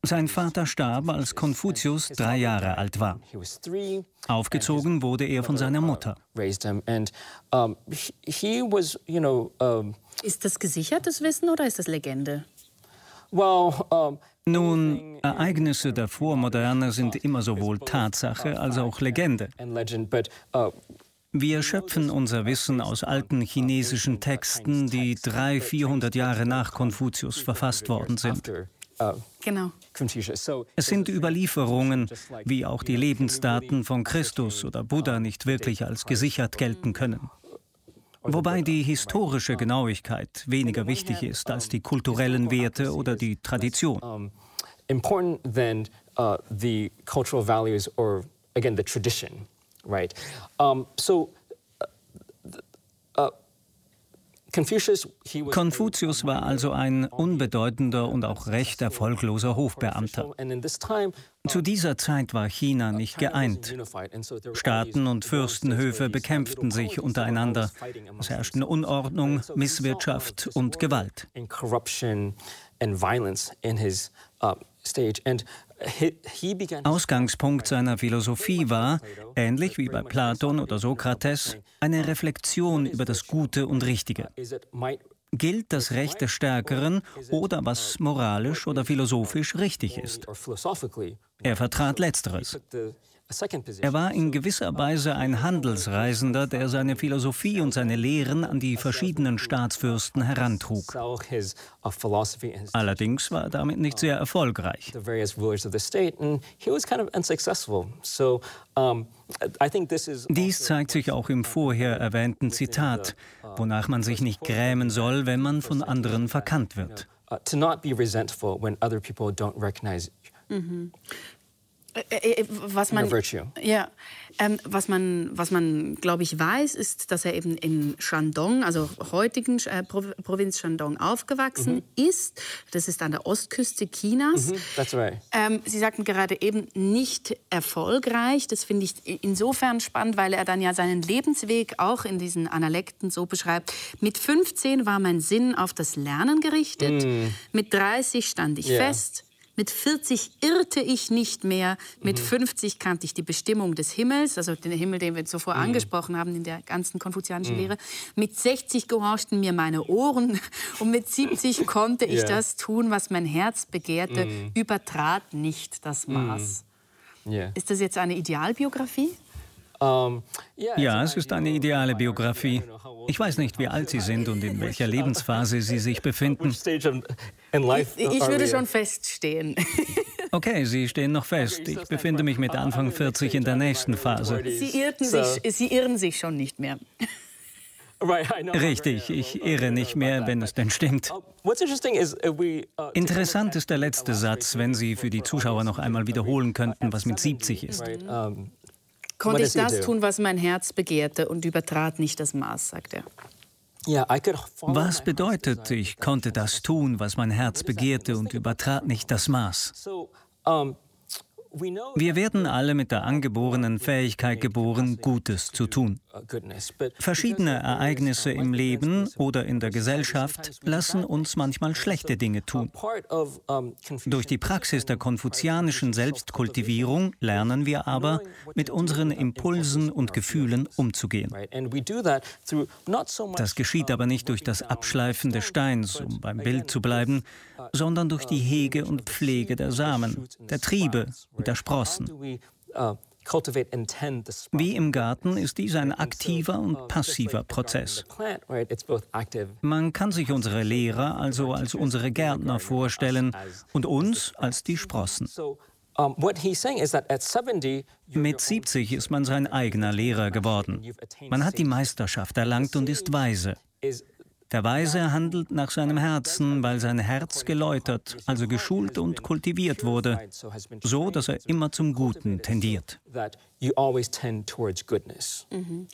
Sein Vater starb, als Konfuzius drei Jahre alt war. Aufgezogen wurde er von seiner Mutter. Ist das gesichertes Wissen oder ist das Legende? Nun, Ereignisse der Vormoderne sind immer sowohl Tatsache als auch Legende. Wir schöpfen unser Wissen aus alten chinesischen Texten, die 300, 400 Jahre nach Konfuzius verfasst worden sind. Genau. Es sind Überlieferungen, wie auch die Lebensdaten von Christus oder Buddha nicht wirklich als gesichert gelten können. Wobei die historische Genauigkeit weniger wichtig ist als die kulturellen Werte oder die Tradition. Important than uh, the cultural values or again the tradition right? Um, so, uh, uh, Konfuzius war also ein unbedeutender und auch recht erfolgloser Hofbeamter. Zu dieser Zeit war China nicht geeint. Staaten und Fürstenhöfe bekämpften sich untereinander. Es herrschten Unordnung, Misswirtschaft und Gewalt. Ausgangspunkt seiner Philosophie war, ähnlich wie bei Platon oder Sokrates, eine Reflexion über das Gute und Richtige. Gilt das Recht des Stärkeren oder was moralisch oder philosophisch richtig ist? Er vertrat Letzteres. Er war in gewisser Weise ein Handelsreisender, der seine Philosophie und seine Lehren an die verschiedenen Staatsfürsten herantrug. Allerdings war er damit nicht sehr erfolgreich. Dies zeigt sich auch im vorher erwähnten Zitat, wonach man sich nicht grämen soll, wenn man von anderen verkannt wird. Mhm. Äh, äh, was man, ja, ähm, was man, was man, glaube ich, weiß, ist, dass er eben in Shandong, also heutigen äh, Provinz Shandong, aufgewachsen mhm. ist. Das ist an der Ostküste Chinas. Mhm, right. ähm, Sie sagten gerade eben nicht erfolgreich. Das finde ich insofern spannend, weil er dann ja seinen Lebensweg auch in diesen Analekten so beschreibt. Mit 15 war mein Sinn auf das Lernen gerichtet. Mhm. Mit 30 stand ich yeah. fest. Mit 40 irrte ich nicht mehr. Mit mhm. 50 kannte ich die Bestimmung des Himmels, also den Himmel, den wir zuvor mhm. angesprochen haben in der ganzen konfuzianischen mhm. Lehre. Mit 60 gehorchten mir meine Ohren [laughs] und mit 70 konnte ich yeah. das tun, was mein Herz begehrte, mhm. übertrat nicht das Maß. Yeah. Mhm. Ist das jetzt eine Idealbiografie? Ja, es ist eine ideale Biografie. Ich weiß nicht, wie alt Sie sind und in welcher Lebensphase Sie sich [laughs] befinden. Ich, ich würde schon feststehen. [laughs] Okay, Sie stehen noch fest. Ich befinde mich mit Anfang 40 in der nächsten Phase. Sie, irrten sich, Sie irren sich schon nicht mehr. [laughs] Richtig, ich irre nicht mehr, wenn es denn stimmt. Interessant ist der letzte Satz, wenn Sie für die Zuschauer noch einmal wiederholen könnten, was mit 70 ist konnte ich das tun, was mein Herz begehrte und übertrat nicht das Maß, sagt er. Was bedeutet, ich konnte das tun, was mein Herz begehrte und übertrat nicht das Maß? Wir werden alle mit der angeborenen Fähigkeit geboren, Gutes zu tun. Verschiedene Ereignisse im Leben oder in der Gesellschaft lassen uns manchmal schlechte Dinge tun. Durch die Praxis der konfuzianischen Selbstkultivierung lernen wir aber, mit unseren Impulsen und Gefühlen umzugehen. Das geschieht aber nicht durch das Abschleifen des Steins, um beim Bild zu bleiben, sondern durch die Hege und Pflege der Samen, der Triebe und der Sprossen. Wie im Garten ist dies ein aktiver und passiver Prozess. Man kann sich unsere Lehrer also als unsere Gärtner vorstellen und uns als die Sprossen. Mit 70 ist man sein eigener Lehrer geworden. Man hat die Meisterschaft erlangt und ist weise. Der Weise handelt nach seinem Herzen, weil sein Herz geläutert, also geschult und kultiviert wurde, so dass er immer zum Guten tendiert. Mhm.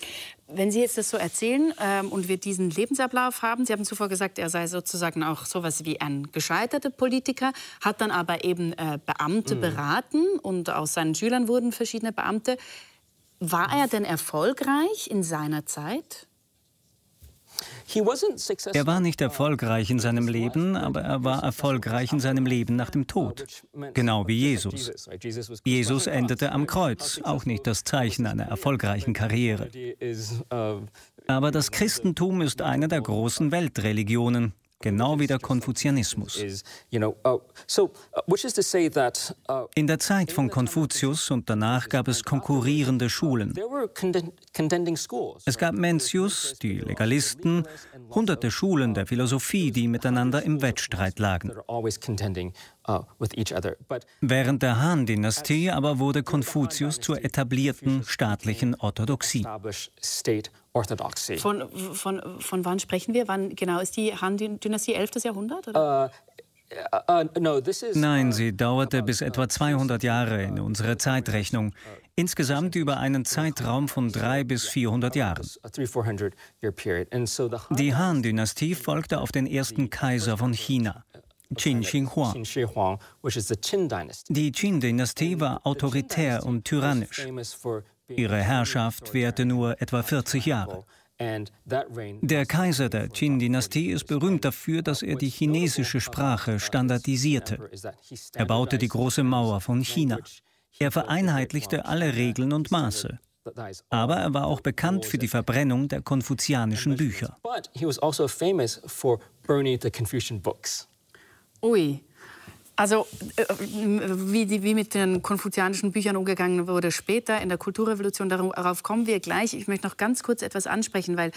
Wenn Sie jetzt das so erzählen ähm, und wir diesen Lebensablauf haben, Sie haben zuvor gesagt, er sei sozusagen auch sowas wie ein gescheiterter Politiker, hat dann aber eben äh, Beamte mhm. beraten und aus seinen Schülern wurden verschiedene Beamte. War er denn erfolgreich in seiner Zeit? Er war nicht erfolgreich in seinem Leben, aber er war erfolgreich in seinem Leben nach dem Tod. Genau wie Jesus. Jesus endete am Kreuz, auch nicht das Zeichen einer erfolgreichen Karriere. Aber das Christentum ist eine der großen Weltreligionen genau wie der Konfuzianismus. Uh, uh, In der Zeit von Konfuzius und danach gab es konkurrierende Schulen. Es gab Mencius, die Legalisten, hunderte Schulen der Philosophie, die miteinander im Wettstreit lagen. Uh, Während der Han-Dynastie aber wurde Konfuzius zur etablierten staatlichen Orthodoxie. Von, von, von wann sprechen wir? Wann genau ist die Han-Dynastie? 11. Jahrhundert? Oder? Uh, Nein, sie dauerte bis etwa 200 Jahre in unserer Zeitrechnung. Insgesamt über einen Zeitraum von drei bis 400 Jahren. Die Han-Dynastie folgte auf den ersten Kaiser von China. Qin Shi Huang. Die Qin-Dynastie war autoritär und tyrannisch. Ihre Herrschaft währte nur etwa 40 Jahre. Der Kaiser der Qin-Dynastie ist berühmt dafür, dass er die chinesische Sprache standardisierte. Er baute die große Mauer von China. Er vereinheitlichte alle Regeln und Maße. Aber er war auch bekannt für die Verbrennung der konfuzianischen Bücher. Ui. Also äh, wie, die, wie, mit den konfuzianischen Büchern umgegangen wurde später in der Kulturrevolution, darauf kommen wir gleich. Ich möchte noch ganz kurz etwas ansprechen, weil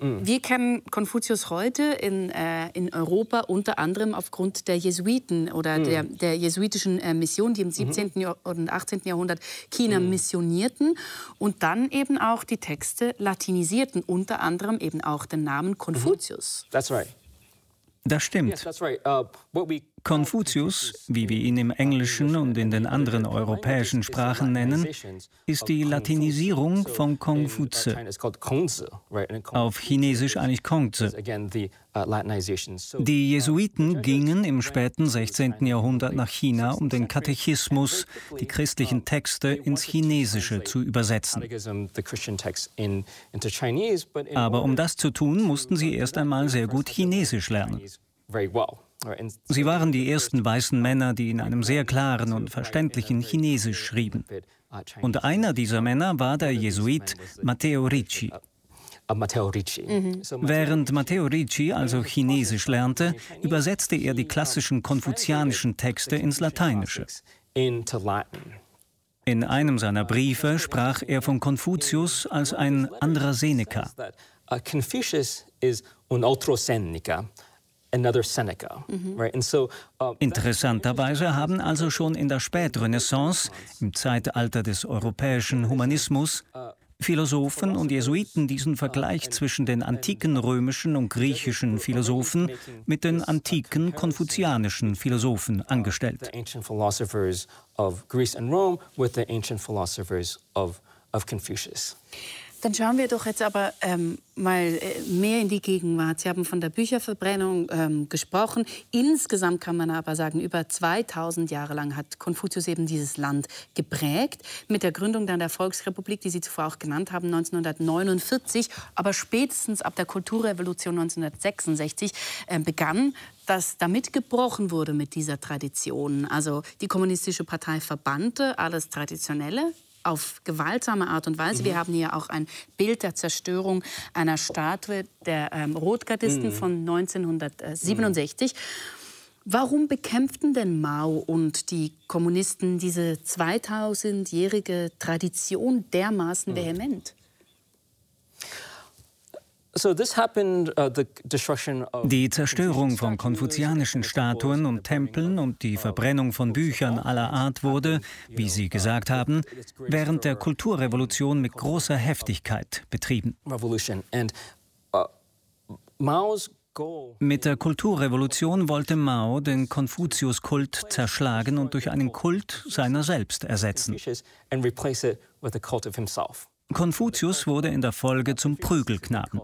mhm. wir kennen Konfuzius heute in, äh, in Europa unter anderem aufgrund der Jesuiten oder mhm. der, der jesuitischen äh, Mission, die im 17. Mhm. und 18. Jahrhundert China mhm. missionierten und dann eben auch die Texte latinisierten, unter anderem eben auch den Namen Konfuzius. That's right. Das stimmt. Uh, Konfuzius, wie wir ihn im Englischen und in den anderen europäischen Sprachen nennen, ist die Latinisierung von Konfuze. Auf Chinesisch eigentlich Kongzi. Die Jesuiten gingen im späten 16. Jahrhundert nach China, um den Katechismus, die christlichen Texte ins Chinesische zu übersetzen. Aber um das zu tun, mussten sie erst einmal sehr gut Chinesisch lernen. Sie waren die ersten weißen Männer, die in einem sehr klaren und verständlichen Chinesisch schrieben. Und einer dieser Männer war der Jesuit Matteo Ricci. Mhm. Während Matteo Ricci also Chinesisch lernte, übersetzte er die klassischen konfuzianischen Texte ins Lateinische. In einem seiner Briefe sprach er von Konfuzius als ein anderer Seneca. Confucius is un altro Seneca. Mhm. Interessanterweise haben also schon in der Spätrenaissance, im Zeitalter des europäischen Humanismus, Philosophen und Jesuiten diesen Vergleich zwischen den antiken römischen und griechischen Philosophen mit den antiken konfuzianischen Philosophen angestellt. Dann schauen wir doch jetzt aber ähm, mal äh, mehr in die Gegenwart. Sie haben von der Bücherverbrennung ähm, gesprochen. Insgesamt kann man aber sagen, über 2000 Jahre lang hat Konfuzius eben dieses Land geprägt. Mit der Gründung dann der Volksrepublik, die Sie zuvor auch genannt haben, 1949, aber spätestens ab der Kulturrevolution 1966 äh, begann dass damit gebrochen wurde mit dieser Tradition. Also die Kommunistische Partei verbannte alles Traditionelle, auf gewaltsame Art und Weise. Mhm. Wir haben hier auch ein Bild der Zerstörung einer Statue der ähm, Rotgardisten mhm. von 1967. Warum bekämpften denn Mao und die Kommunisten diese 2000-jährige Tradition dermaßen hm. vehement? Uh, die Zerstörung von konfuzianischen Statuen und Tempeln und die Verbrennung von Büchern aller Art wurde, wie Sie gesagt haben, während der Kulturrevolution mit großer Heftigkeit betrieben. Mit der Kulturrevolution wollte Mao den Konfuzius-Kult zerschlagen und durch einen Kult seiner selbst ersetzen. Konfuzius wurde in der Folge zum Prügelknaben.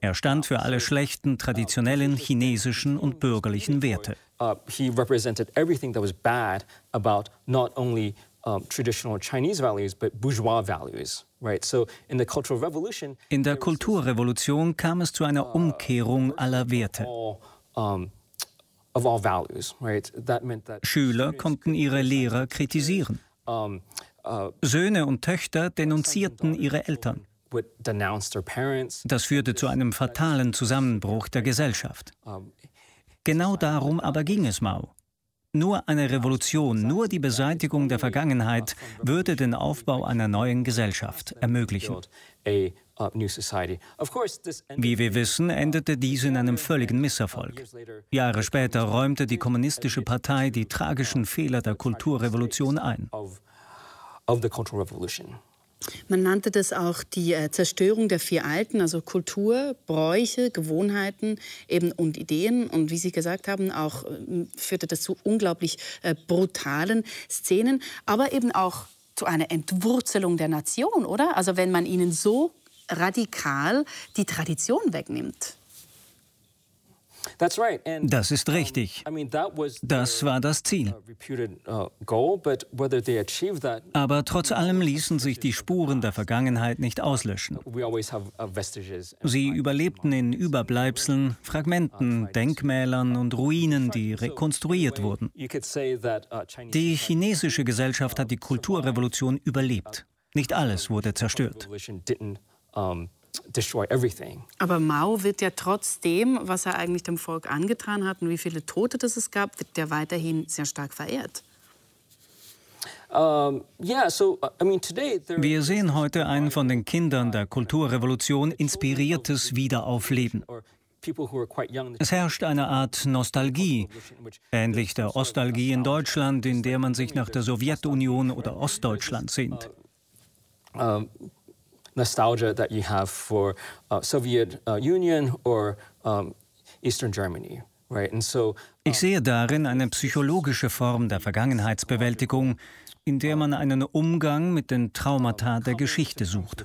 Er stand für alle schlechten traditionellen chinesischen und bürgerlichen Werte. Uh, he represented everything that was bad about not only traditional Chinese values, but bourgeois values. Right? So in der Kulturrevolution kam es zu einer Umkehrung aller Werte. Schüler konnten ihre Lehrer kritisieren. Uh, Söhne und Töchter denunzierten ihre Eltern. Das führte zu einem fatalen Zusammenbruch der Gesellschaft. Genau darum aber ging es Mao. Nur eine Revolution, nur die Beseitigung der Vergangenheit würde den Aufbau einer neuen Gesellschaft ermöglichen. Wie wir wissen, endete dies in einem völligen Misserfolg. Jahre später räumte die Kommunistische Partei die tragischen Fehler der Kulturrevolution ein. Man nannte das auch die äh, Zerstörung der vier Alten, also Kultur, Bräuche, Gewohnheiten eben und Ideen. Und wie Sie gesagt haben, auch äh, führte das zu unglaublich äh, brutalen Szenen, aber eben auch zu einer Entwurzelung der Nation, oder? Also wenn man ihnen so radikal die Tradition wegnimmt. Das ist richtig. Das war das Ziel. Uh, Aber trotz allem ließen sich die Spuren der Vergangenheit nicht auslöschen. Sie überlebten in Überbleibseln, Fragmenten, Denkmälern und Ruinen, die rekonstruiert wurden. Uh, die chinesische Gesellschaft hat die Kulturrevolution überlebt. Nicht alles wurde zerstört. Aber Mao wird ja trotzdem, was er eigentlich dem Volk angetan hat und wie viele Tote das es gab, wird der weiterhin sehr stark verehrt. Wir sehen heute ein von den Kindern der Kulturrevolution inspiriertes Wiederaufleben. Es herrscht eine Art Nostalgie, ähnlich der Ostalgie in Deutschland, in der man sich nach der Sowjetunion oder Ostdeutschland sehnt. Uh, nostalgia that you have for uh, Soviet uh, Union or um, Eastern Germany. Ich sehe darin eine psychologische Form der Vergangenheitsbewältigung, in der man einen Umgang mit den Traumata der Geschichte sucht.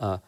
Uh,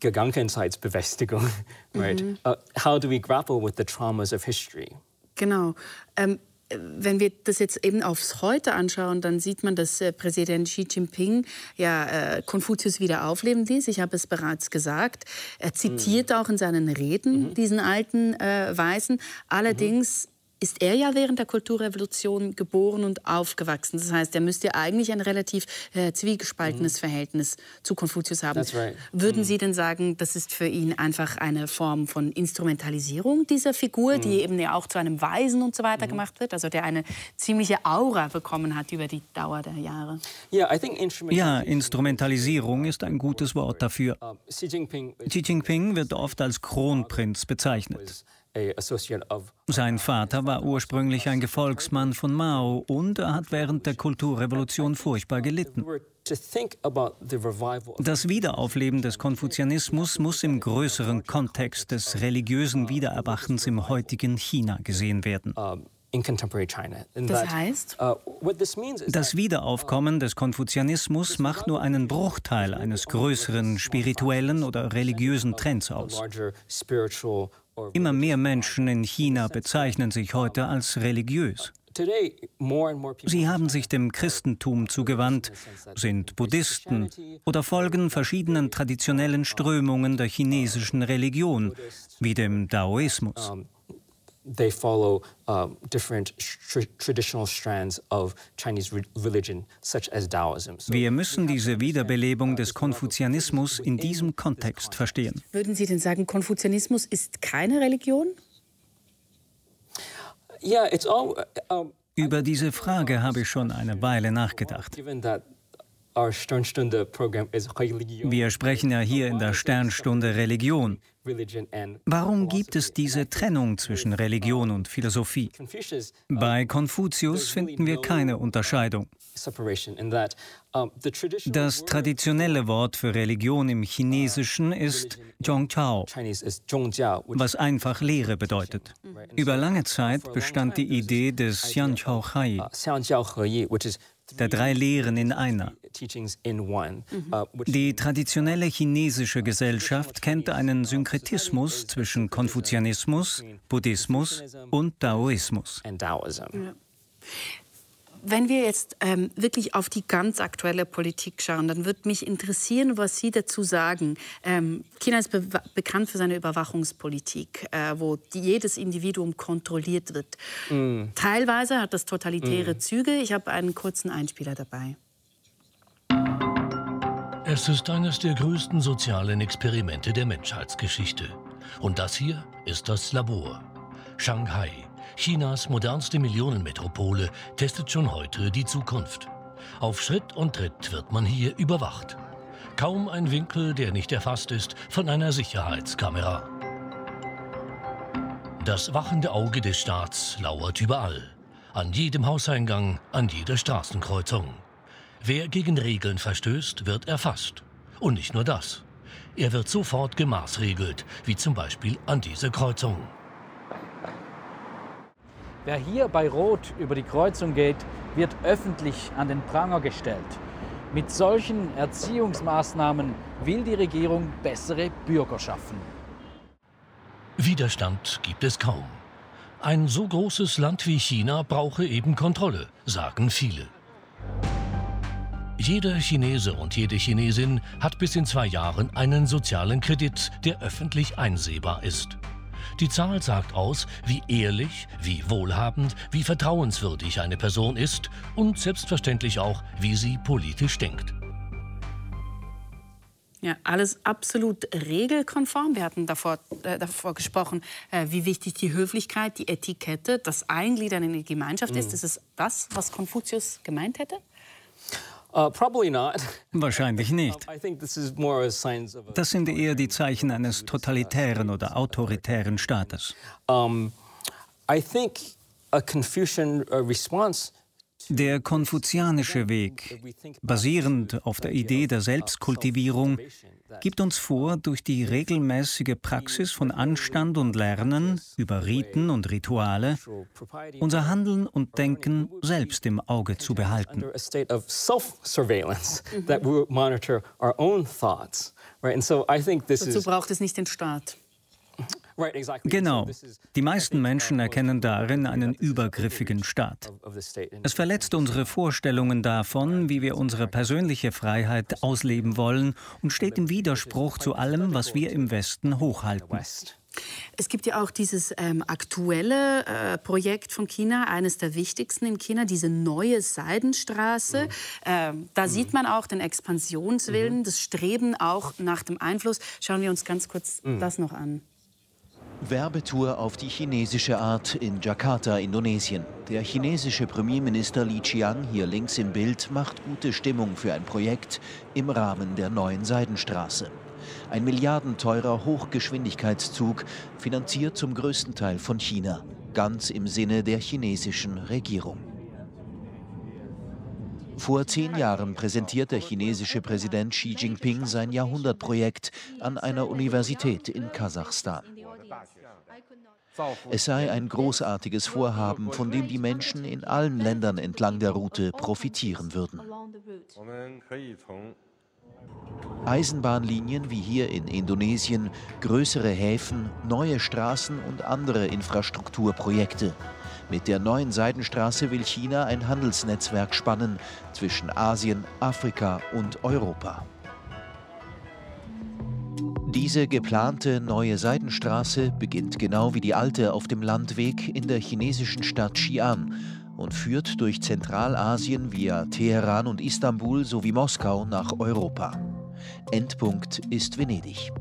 Gegangenheitsbewältigung. [laughs] Mhm. How do we grapple with the traumas of history? Genau. Ähm, wenn wir das jetzt eben aufs Heute anschauen, dann sieht man, dass äh, Präsident Xi Jinping ja äh, Konfuzius wieder aufleben ließ. Ich habe es bereits gesagt. Er zitiert mhm. auch in seinen Reden mhm. diesen alten äh, Weisen. Allerdings mhm ist er ja während der Kulturrevolution geboren und aufgewachsen. Das heißt, er müsste ja eigentlich ein relativ äh, zwiegespaltenes mhm. Verhältnis zu Konfuzius haben. Right. Würden mhm. Sie denn sagen, das ist für ihn einfach eine Form von Instrumentalisierung dieser Figur, mhm. die eben ja auch zu einem Weisen und so weiter mhm. gemacht wird, also der eine ziemliche Aura bekommen hat über die Dauer der Jahre? Ja, Instrumentalisierung ist ein gutes Wort dafür. Xi Jinping wird oft als Kronprinz bezeichnet. Sein Vater war ursprünglich ein Gefolgsmann von Mao und er hat während der Kulturrevolution furchtbar gelitten. Das Wiederaufleben des Konfuzianismus muss im größeren Kontext des religiösen Wiedererwachens im heutigen China gesehen werden. Das heißt? Uh, das Wiederaufkommen des Konfuzianismus macht nur einen Bruchteil eines größeren spirituellen oder religiösen Trends aus. Immer mehr Menschen in China bezeichnen sich heute als religiös. Sie haben sich dem Christentum zugewandt, sind Buddhisten oder folgen verschiedenen traditionellen Strömungen der chinesischen Religion, wie dem Daoismus they follow um, different traditional strands of Chinese religion, such as Taoism. So Wir müssen diese Wiederbelebung des Konfuzianismus in diesem Kontext verstehen. Würden Sie denn sagen, Konfuzianismus ist keine Religion? Uh, Über diese Frage habe ich schon eine Weile nachgedacht. Wir sprechen ja hier in der Sternstunde Religion. Warum gibt es diese Trennung zwischen Religion und Philosophie? Bei Konfuzius finden wir keine Unterscheidung. Das traditionelle Wort für Religion im Chinesischen ist Zhongqiao, was einfach Lehre bedeutet. Über lange Zeit bestand die Idee des Xianqiao Hai, der drei Lehren in einer. Die traditionelle chinesische Gesellschaft kennt einen Synkretismus zwischen Konfuzianismus, Buddhismus und Daoismus. Wenn wir jetzt ähm, wirklich auf die ganz aktuelle Politik schauen, dann würde mich interessieren, was Sie dazu sagen. Ähm, China ist be bekannt für seine Überwachungspolitik, äh, wo die, jedes Individuum kontrolliert wird. Mm. Teilweise hat das totalitäre mm. Züge. Ich habe einen kurzen Einspieler dabei. Es ist eines der größten sozialen Experimente der Menschheitsgeschichte. Und das hier ist das Labor. Shanghai, Chinas modernste Millionenmetropole testet schon heute die Zukunft. Auf Schritt und Tritt wird man hier überwacht. Kaum ein Winkel, der nicht erfasst ist von einer Sicherheitskamera. Das wachende Auge des Staats lauert überall. An jedem Hauseingang, an jeder Straßenkreuzung. Wer gegen Regeln verstößt, wird erfasst. Und nicht nur das. Er wird sofort gemaßregelt, wie zum Beispiel an dieser Kreuzung. Wer hier bei Rot über die Kreuzung geht, wird öffentlich an den Pranger gestellt. Mit solchen Erziehungsmaßnahmen will die Regierung bessere Bürger schaffen. Widerstand gibt es kaum. Ein so großes Land wie China brauche eben Kontrolle, sagen viele. Jeder Chinese und jede Chinesin hat bis in zwei Jahren einen sozialen Kredit, der öffentlich einsehbar ist. Die Zahl sagt aus, wie ehrlich, wie wohlhabend, wie vertrauenswürdig eine Person ist und selbstverständlich auch, wie sie politisch denkt. Ja, alles absolut regelkonform. Wir hatten davor, äh, davor gesprochen, äh, wie wichtig die Höflichkeit, die Etikette, das Eingliedern in die Gemeinschaft mhm. ist. Ist es das, was Konfuzius gemeint hätte? Uh, Wahrscheinlich [laughs] nicht. Das sind eher die Zeichen eines totalitären oder autoritären Staates. I think a Confucian uh, response der konfuzianische Weg, basierend auf der Idee der Selbstkultivierung, gibt uns vor, durch die regelmäßige Praxis von Anstand und Lernen über Riten und Rituale unser Handeln und Denken selbst im Auge zu behalten. Dazu braucht es nicht den Staat. Genau. Die meisten Menschen erkennen darin einen übergriffigen Staat. Es verletzt unsere Vorstellungen davon, wie wir unsere persönliche Freiheit ausleben wollen und steht im Widerspruch zu allem, was wir im Westen hochhalten. Es gibt ja auch dieses ähm, aktuelle äh, Projekt von China, eines der wichtigsten in China, diese neue Seidenstraße. Mhm. Ähm, da mhm. sieht man auch den Expansionswillen, mhm. das Streben auch nach dem Einfluss. Schauen wir uns ganz kurz mhm. das noch an. Werbetour auf die chinesische Art in Jakarta, Indonesien. Der chinesische Premierminister Li Qiang, hier links im Bild, macht gute Stimmung für ein Projekt im Rahmen der neuen Seidenstraße. Ein milliardenteurer Hochgeschwindigkeitszug, finanziert zum größten Teil von China, ganz im Sinne der chinesischen Regierung. Vor zehn Jahren präsentiert der chinesische Präsident Xi Jinping sein Jahrhundertprojekt an einer Universität in Kasachstan. Es sei ein großartiges Vorhaben, von dem die Menschen in allen Ländern entlang der Route profitieren würden. Eisenbahnlinien wie hier in Indonesien, größere Häfen, neue Straßen und andere Infrastrukturprojekte. Mit der neuen Seidenstraße will China ein Handelsnetzwerk spannen zwischen Asien, Afrika und Europa. Diese geplante neue Seidenstraße beginnt genau wie die alte auf dem Landweg in der chinesischen Stadt Xi'an und führt durch Zentralasien via Teheran und Istanbul sowie Moskau nach Europa. Endpunkt ist Venedig.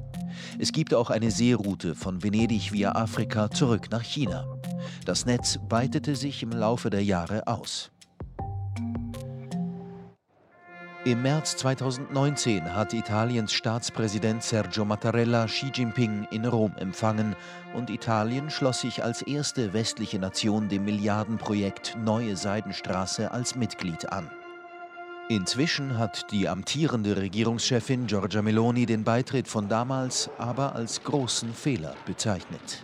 Es gibt auch eine Seeroute von Venedig via Afrika zurück nach China. Das Netz weitete sich im Laufe der Jahre aus. Im März 2019 hat Italiens Staatspräsident Sergio Mattarella Xi Jinping in Rom empfangen und Italien schloss sich als erste westliche Nation dem Milliardenprojekt Neue Seidenstraße als Mitglied an. Inzwischen hat die amtierende Regierungschefin Giorgia Meloni den Beitritt von damals aber als großen Fehler bezeichnet.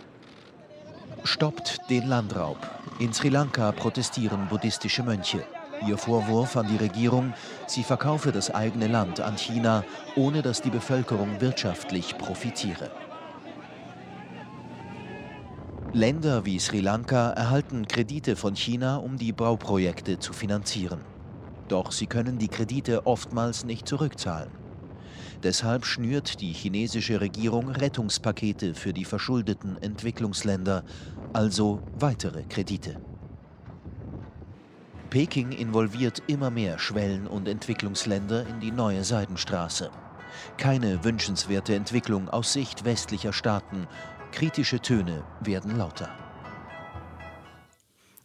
Stoppt den Landraub. In Sri Lanka protestieren buddhistische Mönche. Ihr Vorwurf an die Regierung, sie verkaufe das eigene Land an China, ohne dass die Bevölkerung wirtschaftlich profitiere. Länder wie Sri Lanka erhalten Kredite von China, um die Bauprojekte zu finanzieren. Doch sie können die Kredite oftmals nicht zurückzahlen. Deshalb schnürt die chinesische Regierung Rettungspakete für die verschuldeten Entwicklungsländer, also weitere Kredite. Peking involviert immer mehr Schwellen- und Entwicklungsländer in die neue Seidenstraße. Keine wünschenswerte Entwicklung aus Sicht westlicher Staaten. Kritische Töne werden lauter.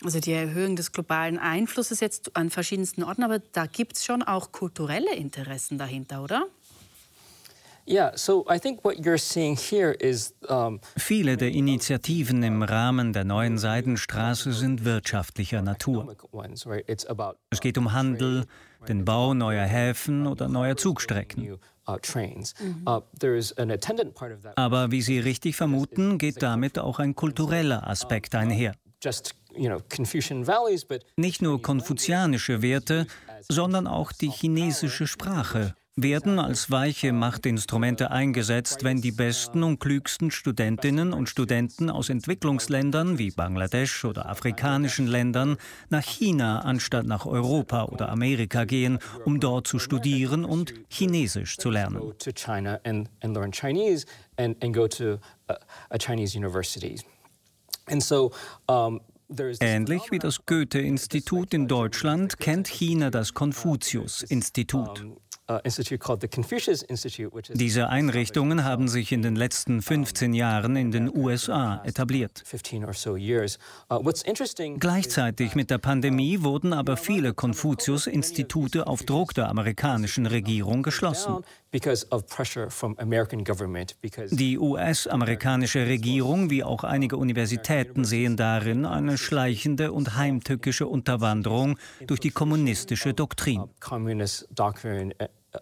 Also die Erhöhung des globalen Einflusses jetzt an verschiedensten Orten, aber da gibt es schon auch kulturelle Interessen dahinter, oder? Viele der Initiativen im Rahmen der neuen Seidenstraße sind wirtschaftlicher Natur. Es geht um Handel, den Bau neuer Häfen oder neuer Zugstrecken. Uh, mhm. uh, Aber wie Sie richtig vermuten, geht damit auch ein kultureller Aspekt einher. Nicht nur konfuzianische Werte, sondern auch die chinesische Sprache werden als weiche Machtinstrumente eingesetzt, wenn die besten und klügsten Studentinnen und Studenten aus Entwicklungsländern wie Bangladesch oder afrikanischen Ländern nach China anstatt nach Europa oder Amerika gehen, um dort zu studieren und Chinesisch zu lernen. Ähnlich wie das Goethe-Institut in Deutschland kennt China das Konfuzius-Institut. Uh, Diese Einrichtungen haben sich in den letzten 15 Jahren in den USA etabliert. Uh, Gleichzeitig mit der Pandemie wurden aber viele Konfuzius-Institute auf Druck der amerikanischen Regierung geschlossen. Die US-amerikanische Regierung wie auch einige Universitäten sehen darin eine schleichende und heimtückische Unterwanderung durch die kommunistische Doktrin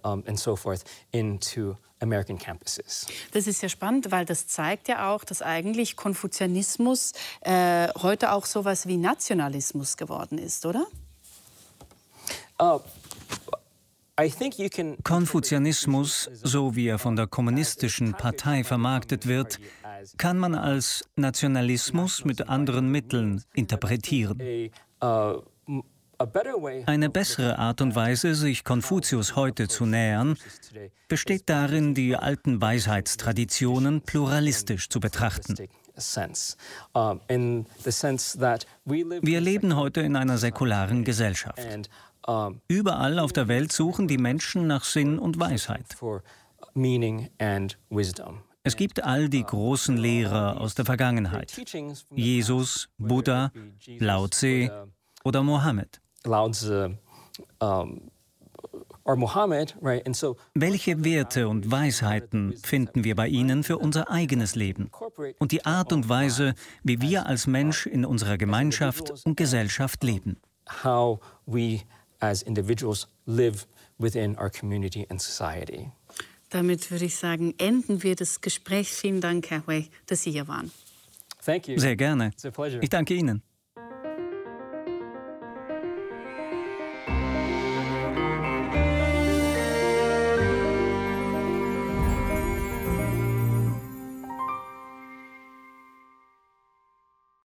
and so forth into American campuses. Das ist ja spannend, weil das zeigt ja auch, dass eigentlich Konfuzianismus äh, heute auch sowas wie Nationalismus geworden ist, oder? Uh, Konfuzianismus, so wie er von der kommunistischen Partei vermarktet wird, kann man als Nationalismus mit anderen Mitteln interpretieren. Eine bessere Art und Weise, sich Konfuzius heute zu nähern, besteht darin, die alten Weisheitstraditionen pluralistisch zu betrachten. Wir leben heute in einer säkularen Gesellschaft. Überall auf der Welt suchen die Menschen nach Sinn und Weisheit. Es gibt all die großen Lehrer aus der Vergangenheit. Jesus, Buddha, Lao Tse oder Mohammed. Welche Werte und Weisheiten finden wir bei ihnen für unser eigenes Leben und die Art und Weise, wie wir als Mensch in unserer Gemeinschaft und Gesellschaft leben? How we as individuals live within our community and society. Damit würde ich sagen, enden wir das Gespräch. Vielen Dank, Herr Hui, dass Sie hier waren. Sehr gerne. Ich danke Ihnen.